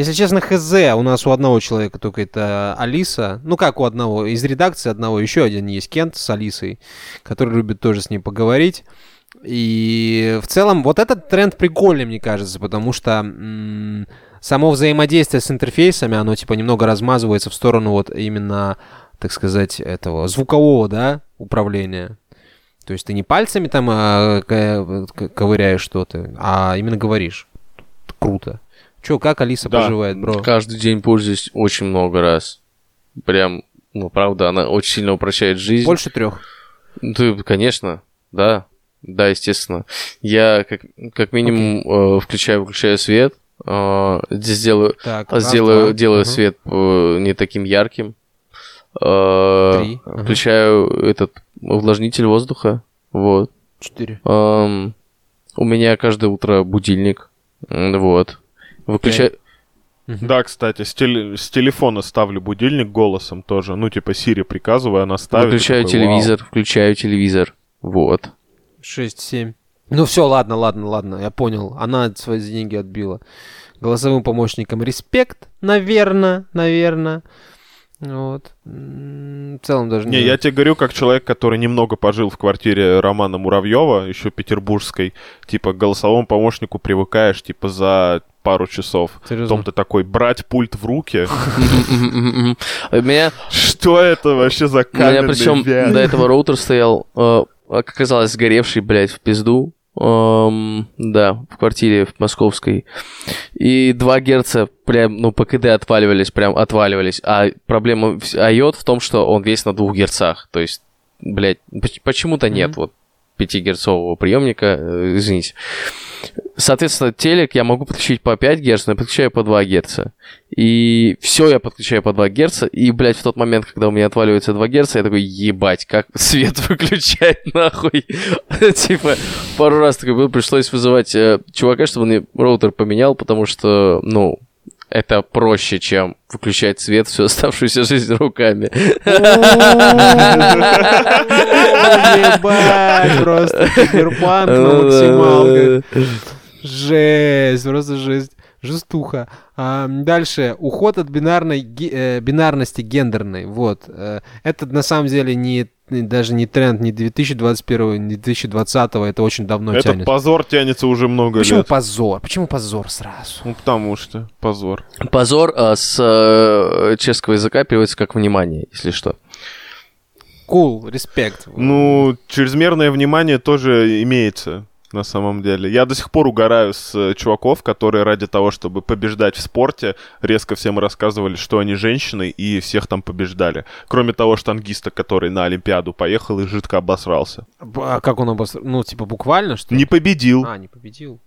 [SPEAKER 6] если честно, хз, у нас у одного человека только это Алиса. Ну, как у одного, из редакции одного еще один есть Кент с Алисой, который любит тоже с ней поговорить. И в целом вот этот тренд прикольный, мне кажется, потому что м, само взаимодействие с интерфейсами, оно типа немного размазывается в сторону вот именно, так сказать, этого звукового, да, управления. То есть ты не пальцами там а, к- ковыряешь что-то, а именно говоришь. Круто. Че, как Алиса
[SPEAKER 3] Да.
[SPEAKER 6] поживает, бро?
[SPEAKER 7] Каждый день пользуюсь очень много раз. Прям Ну, правда, она очень сильно упрощает жизнь.
[SPEAKER 6] Больше трех.
[SPEAKER 7] Ну, Ты, конечно, да. Да, естественно. Я как, как минимум э, включаю, выключаю свет. э, здесь делаю,
[SPEAKER 6] Так,
[SPEAKER 7] а
[SPEAKER 6] раз,
[SPEAKER 7] сделаю, делаю
[SPEAKER 6] Мгм.
[SPEAKER 7] свет э, не таким ярким. Э,
[SPEAKER 6] Три.
[SPEAKER 7] Включаю этот увлажнитель воздуха. Вот.
[SPEAKER 6] Четыре.
[SPEAKER 7] Эм, у меня каждое утро будильник. М, Вот. Выключаю.
[SPEAKER 3] Да, кстати, с, теле- с телефона ставлю будильник голосом тоже. Ну, типа Сири приказываю, она ставит.
[SPEAKER 7] Выключаю
[SPEAKER 3] такой, «Вау».
[SPEAKER 7] телевизор, включаю телевизор. Вот.
[SPEAKER 6] Шесть, семь. Ну все, ладно, ладно, ладно, я понял. Она свои деньги отбила. Голосовым помощникам респект, наверное, наверное. Вот. В целом даже
[SPEAKER 3] Не, я тебе говорю, как человек, который немного пожил в квартире Романа Муравьева, еще петербургской, типа, к голосовому помощнику привыкаешь, типа, за пару часов.
[SPEAKER 6] Серьезно?
[SPEAKER 3] Потом ты такой, брать пульт в руки.
[SPEAKER 7] У меня,
[SPEAKER 3] Что это вообще за
[SPEAKER 7] у меня причем до этого роутер стоял, э, как оказалось, сгоревший, блядь, в пизду. Эм, да, в квартире в московской. И 2 герца прям, ну, ПКД отваливались, прям отваливались. А проблема в- айот в том, что он весь на 2 герцах. То есть, блядь, поч- почему-то нет вот 5-герцового приемника, э, извините. Соответственно, телек я могу подключить по 5 Гц, но я подключаю по 2 Гц. И все я подключаю по 2 Гц. И, блядь, в тот момент, когда у меня отваливается 2 Гц, я такой, ебать, как свет выключать, нахуй. Типа, пару раз такой был, пришлось вызывать э, чувака, чтобы он мне роутер поменял, потому что, ну, это проще, чем выключать свет всю оставшуюся жизнь руками.
[SPEAKER 6] Просто киберпанк на
[SPEAKER 7] Ну
[SPEAKER 6] максималках. Жесть, просто жесть. Жестуха. А, дальше. Уход от бинарной, э, бинарности гендерной. Вот. Э, это на самом деле не- даже не тренд не 2021, не 2020, это очень давно
[SPEAKER 3] Этот
[SPEAKER 6] тянет.
[SPEAKER 3] позор тянется уже много
[SPEAKER 6] Почему
[SPEAKER 3] лет.
[SPEAKER 6] позор? Почему позор сразу?
[SPEAKER 3] Ну, потому что позор.
[SPEAKER 7] Позор а, с э, чешского языка переводится как внимание, если что.
[SPEAKER 6] Кул, респект.
[SPEAKER 3] Ну, чрезмерное внимание тоже имеется на самом деле. Я до сих пор угораю с э, чуваков, которые ради того, чтобы побеждать в спорте, резко всем рассказывали, что они женщины, и всех там побеждали. Кроме того штангиста, который на Олимпиаду поехал и жидко обосрался.
[SPEAKER 6] А как он обос... Ну, типа буквально, что ли?
[SPEAKER 3] Не победил.
[SPEAKER 6] А, не победил.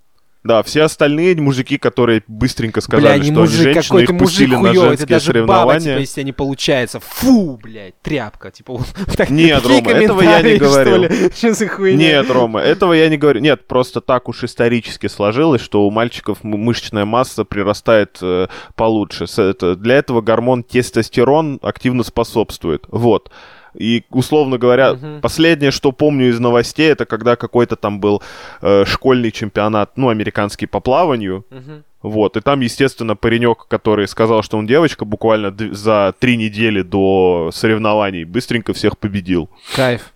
[SPEAKER 3] Да, все остальные мужики, которые быстренько сказали,
[SPEAKER 6] Бля,
[SPEAKER 3] что
[SPEAKER 6] мужик,
[SPEAKER 3] они женщины, их
[SPEAKER 6] ты мужик
[SPEAKER 3] пустили на женские
[SPEAKER 6] даже баба, типа,
[SPEAKER 3] соревнования.
[SPEAKER 6] если не получается. Фу, блядь, тряпка. Типа, вот так-
[SPEAKER 3] Нет, Рома, этого я не говорил.
[SPEAKER 6] Что за хуйня?
[SPEAKER 3] Нет, Рома, этого я не говорю. Нет, просто так уж исторически сложилось, что у мальчиков мышечная масса прирастает э, получше. Это- для этого гормон тестостерон активно способствует. Вот. И, условно говоря,
[SPEAKER 6] Мгм.
[SPEAKER 3] последнее, что помню из новостей, это когда какой-то там был э, школьный чемпионат, ну, американский по плаванию.
[SPEAKER 6] Мгм.
[SPEAKER 3] Вот, и там, естественно, паренек, который сказал, что он девочка, буквально д- за три недели до соревнований быстренько всех победил.
[SPEAKER 6] Кайф.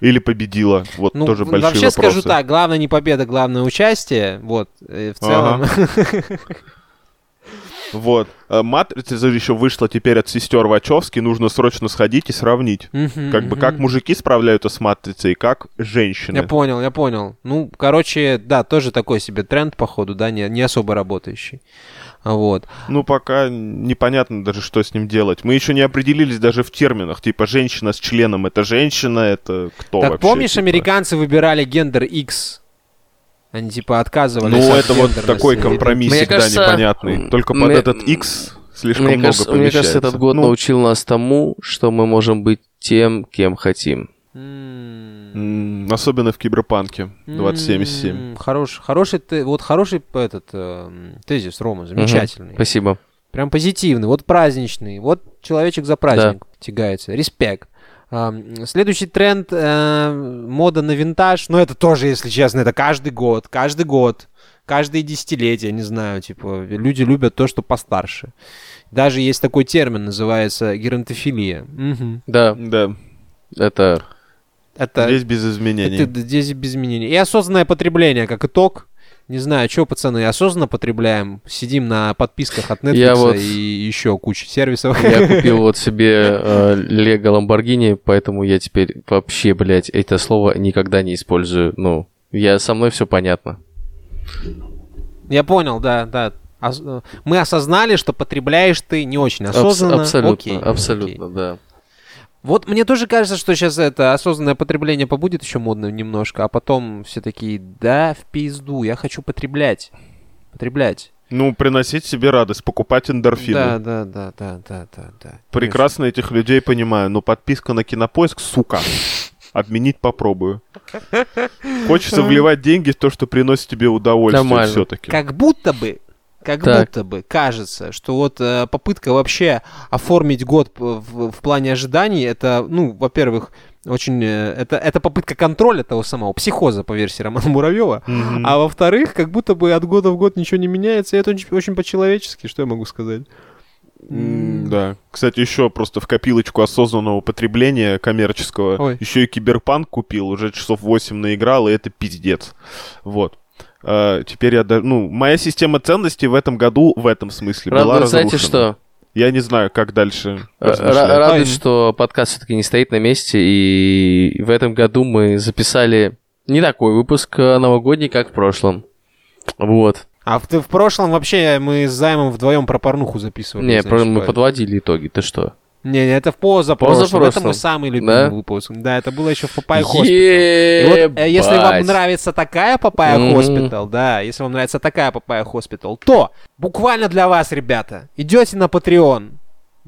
[SPEAKER 3] Или победила. Вот
[SPEAKER 6] Ну,
[SPEAKER 3] тоже большие
[SPEAKER 6] вообще
[SPEAKER 3] вопросы.
[SPEAKER 6] скажу так, главное не победа, главное участие. Вот, э, в целом.
[SPEAKER 3] Вот. А Матрица еще вышла теперь от сестер Вачовски. Нужно срочно сходить и сравнить.
[SPEAKER 6] Мгм,
[SPEAKER 3] Как бы
[SPEAKER 6] мгм.
[SPEAKER 3] как мужики справляются с матрицей, как женщины.
[SPEAKER 6] Я понял, я понял. Ну, короче, да, тоже такой себе тренд, походу, да, не, не особо работающий. Вот.
[SPEAKER 3] Ну, пока непонятно даже, что с ним делать. Мы еще не определились даже в терминах. Типа, женщина с членом это женщина, это кто
[SPEAKER 6] так
[SPEAKER 3] вообще?
[SPEAKER 6] помнишь,
[SPEAKER 3] типа?
[SPEAKER 6] американцы выбирали гендер X? Они типа отказывались
[SPEAKER 3] Ну,
[SPEAKER 6] от
[SPEAKER 3] это вот такой компромисс
[SPEAKER 7] Мне
[SPEAKER 3] всегда
[SPEAKER 7] кажется,
[SPEAKER 3] непонятный. Только под
[SPEAKER 7] мне-
[SPEAKER 3] этот X слишком
[SPEAKER 7] Мне
[SPEAKER 3] много
[SPEAKER 7] кажется, мне кажется, этот
[SPEAKER 3] помещается.
[SPEAKER 7] год
[SPEAKER 3] Ну,
[SPEAKER 7] научил нас тому, что мы можем быть тем, кем хотим.
[SPEAKER 3] Особенно в Киберпанке 2077.
[SPEAKER 6] М, Хороший, хороший, ты- вот хороший этот э, тезис, Рома, замечательный.
[SPEAKER 7] Спасибо.
[SPEAKER 6] Прям позитивный, вот праздничный, вот человечек за праздник тягается, респект. Следующий тренд э, мода на винтаж, ну это тоже, если честно, это каждый год, каждый год, каждые десятилетия, не знаю, типа люди любят то, что постарше. Даже есть такой термин, называется геронтофилия. Мгм.
[SPEAKER 7] Да,
[SPEAKER 3] Да,
[SPEAKER 7] это...
[SPEAKER 6] Это,
[SPEAKER 3] здесь без изменений.
[SPEAKER 6] это здесь без изменений. И осознанное потребление, как итог. Не знаю, что, пацаны, осознанно потребляем. Сидим на подписках от Netflix
[SPEAKER 7] Я вот-
[SPEAKER 6] и еще куча сервисов.
[SPEAKER 7] Я купил вот себе э, Лего Ламборгини, поэтому я теперь вообще, блядь, это слово никогда не использую. Ну, я со мной все понятно.
[SPEAKER 6] Я понял, да, да. Э, Мы осознали, что потребляешь ты не очень
[SPEAKER 7] Абс-
[SPEAKER 6] осознанно.
[SPEAKER 7] абсолютно,
[SPEAKER 6] Окей,
[SPEAKER 7] абсолютно, да.
[SPEAKER 6] Вот мне тоже кажется, что сейчас это осознанное потребление побудет еще модным немножко, а потом все такие, да, в пизду, я хочу потреблять. Потреблять.
[SPEAKER 3] Ну, приносить себе радость, покупать эндорфины.
[SPEAKER 6] Да, да, да, да, да, да, да.
[SPEAKER 3] Прекрасно этих людей понимаю, но подписка на кинопоиск, сука. Обменить попробую. Хочется вливать деньги в то, что приносит тебе удовольствие все-таки.
[SPEAKER 6] Как будто бы, как
[SPEAKER 7] Так.
[SPEAKER 6] будто бы кажется, что вот э, попытка вообще оформить год в, в плане ожиданий, это, ну, во-первых, очень... э, это, это попытка контроля того самого психоза, по версии Романа Муравьева. А во-вторых, как будто бы от года в год ничего не меняется, и это очень, очень по-человечески, что я могу сказать.
[SPEAKER 3] М, Да. Кстати, еще просто в копилочку осознанного потребления коммерческого.
[SPEAKER 6] Ой.
[SPEAKER 3] Еще и киберпанк купил, уже часов 8 наиграл, и это пиздец. Вот. А, теперь я даже... Ну, моя система ценностей в этом году в этом смысле была
[SPEAKER 7] Правда, знаете
[SPEAKER 3] разрушена.
[SPEAKER 7] что?
[SPEAKER 3] Я не знаю, как дальше
[SPEAKER 7] Радует, что подкаст все-таки не стоит на месте, и в этом году мы записали не такой выпуск э, новогодний, как в прошлом. Вот.
[SPEAKER 6] А в, в прошлом вообще мы с Займом вдвоем про порнуху записывали.
[SPEAKER 7] Не, про- мы
[SPEAKER 6] ошибаюсь.
[SPEAKER 7] подводили итоги, ты что?
[SPEAKER 6] Не, не, это в позапрошлом. Это мой самый любимый
[SPEAKER 7] Да?
[SPEAKER 6] выпуск. Да, это было еще в Papaya Hospital. Вот, э, если вам нравится такая
[SPEAKER 7] Papaya.
[SPEAKER 6] Hospital, да, если вам нравится такая Papaya Hospital, то буквально для вас, ребята, идете на Patreon,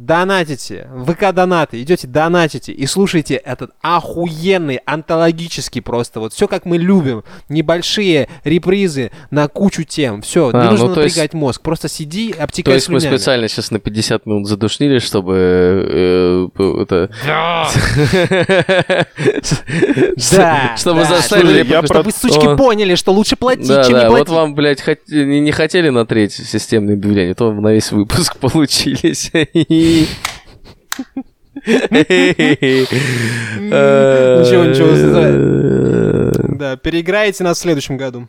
[SPEAKER 6] донатите, ВК-донаты, идете донатите и слушайте этот охуенный, антологический просто, вот все как мы любим, небольшие репризы на кучу тем, все,
[SPEAKER 7] А,
[SPEAKER 6] не
[SPEAKER 7] ну,
[SPEAKER 6] нужно
[SPEAKER 7] то есть-
[SPEAKER 6] напрягать мозг, просто сиди,
[SPEAKER 7] То
[SPEAKER 6] обтекай
[SPEAKER 7] есть мы
[SPEAKER 6] слюнями.
[SPEAKER 7] специально сейчас на 50 минут задушнили, чтобы э, п- это...
[SPEAKER 6] Да,
[SPEAKER 7] Чтобы заставили...
[SPEAKER 6] Чтобы вы, сучки, поняли, что лучше платить, чем не платить.
[SPEAKER 7] вот вам, блядь, не не хотели на треть системные объявления, то на весь выпуск получились.
[SPEAKER 6] Ничего, ничего. Да, переиграете нас в следующем году.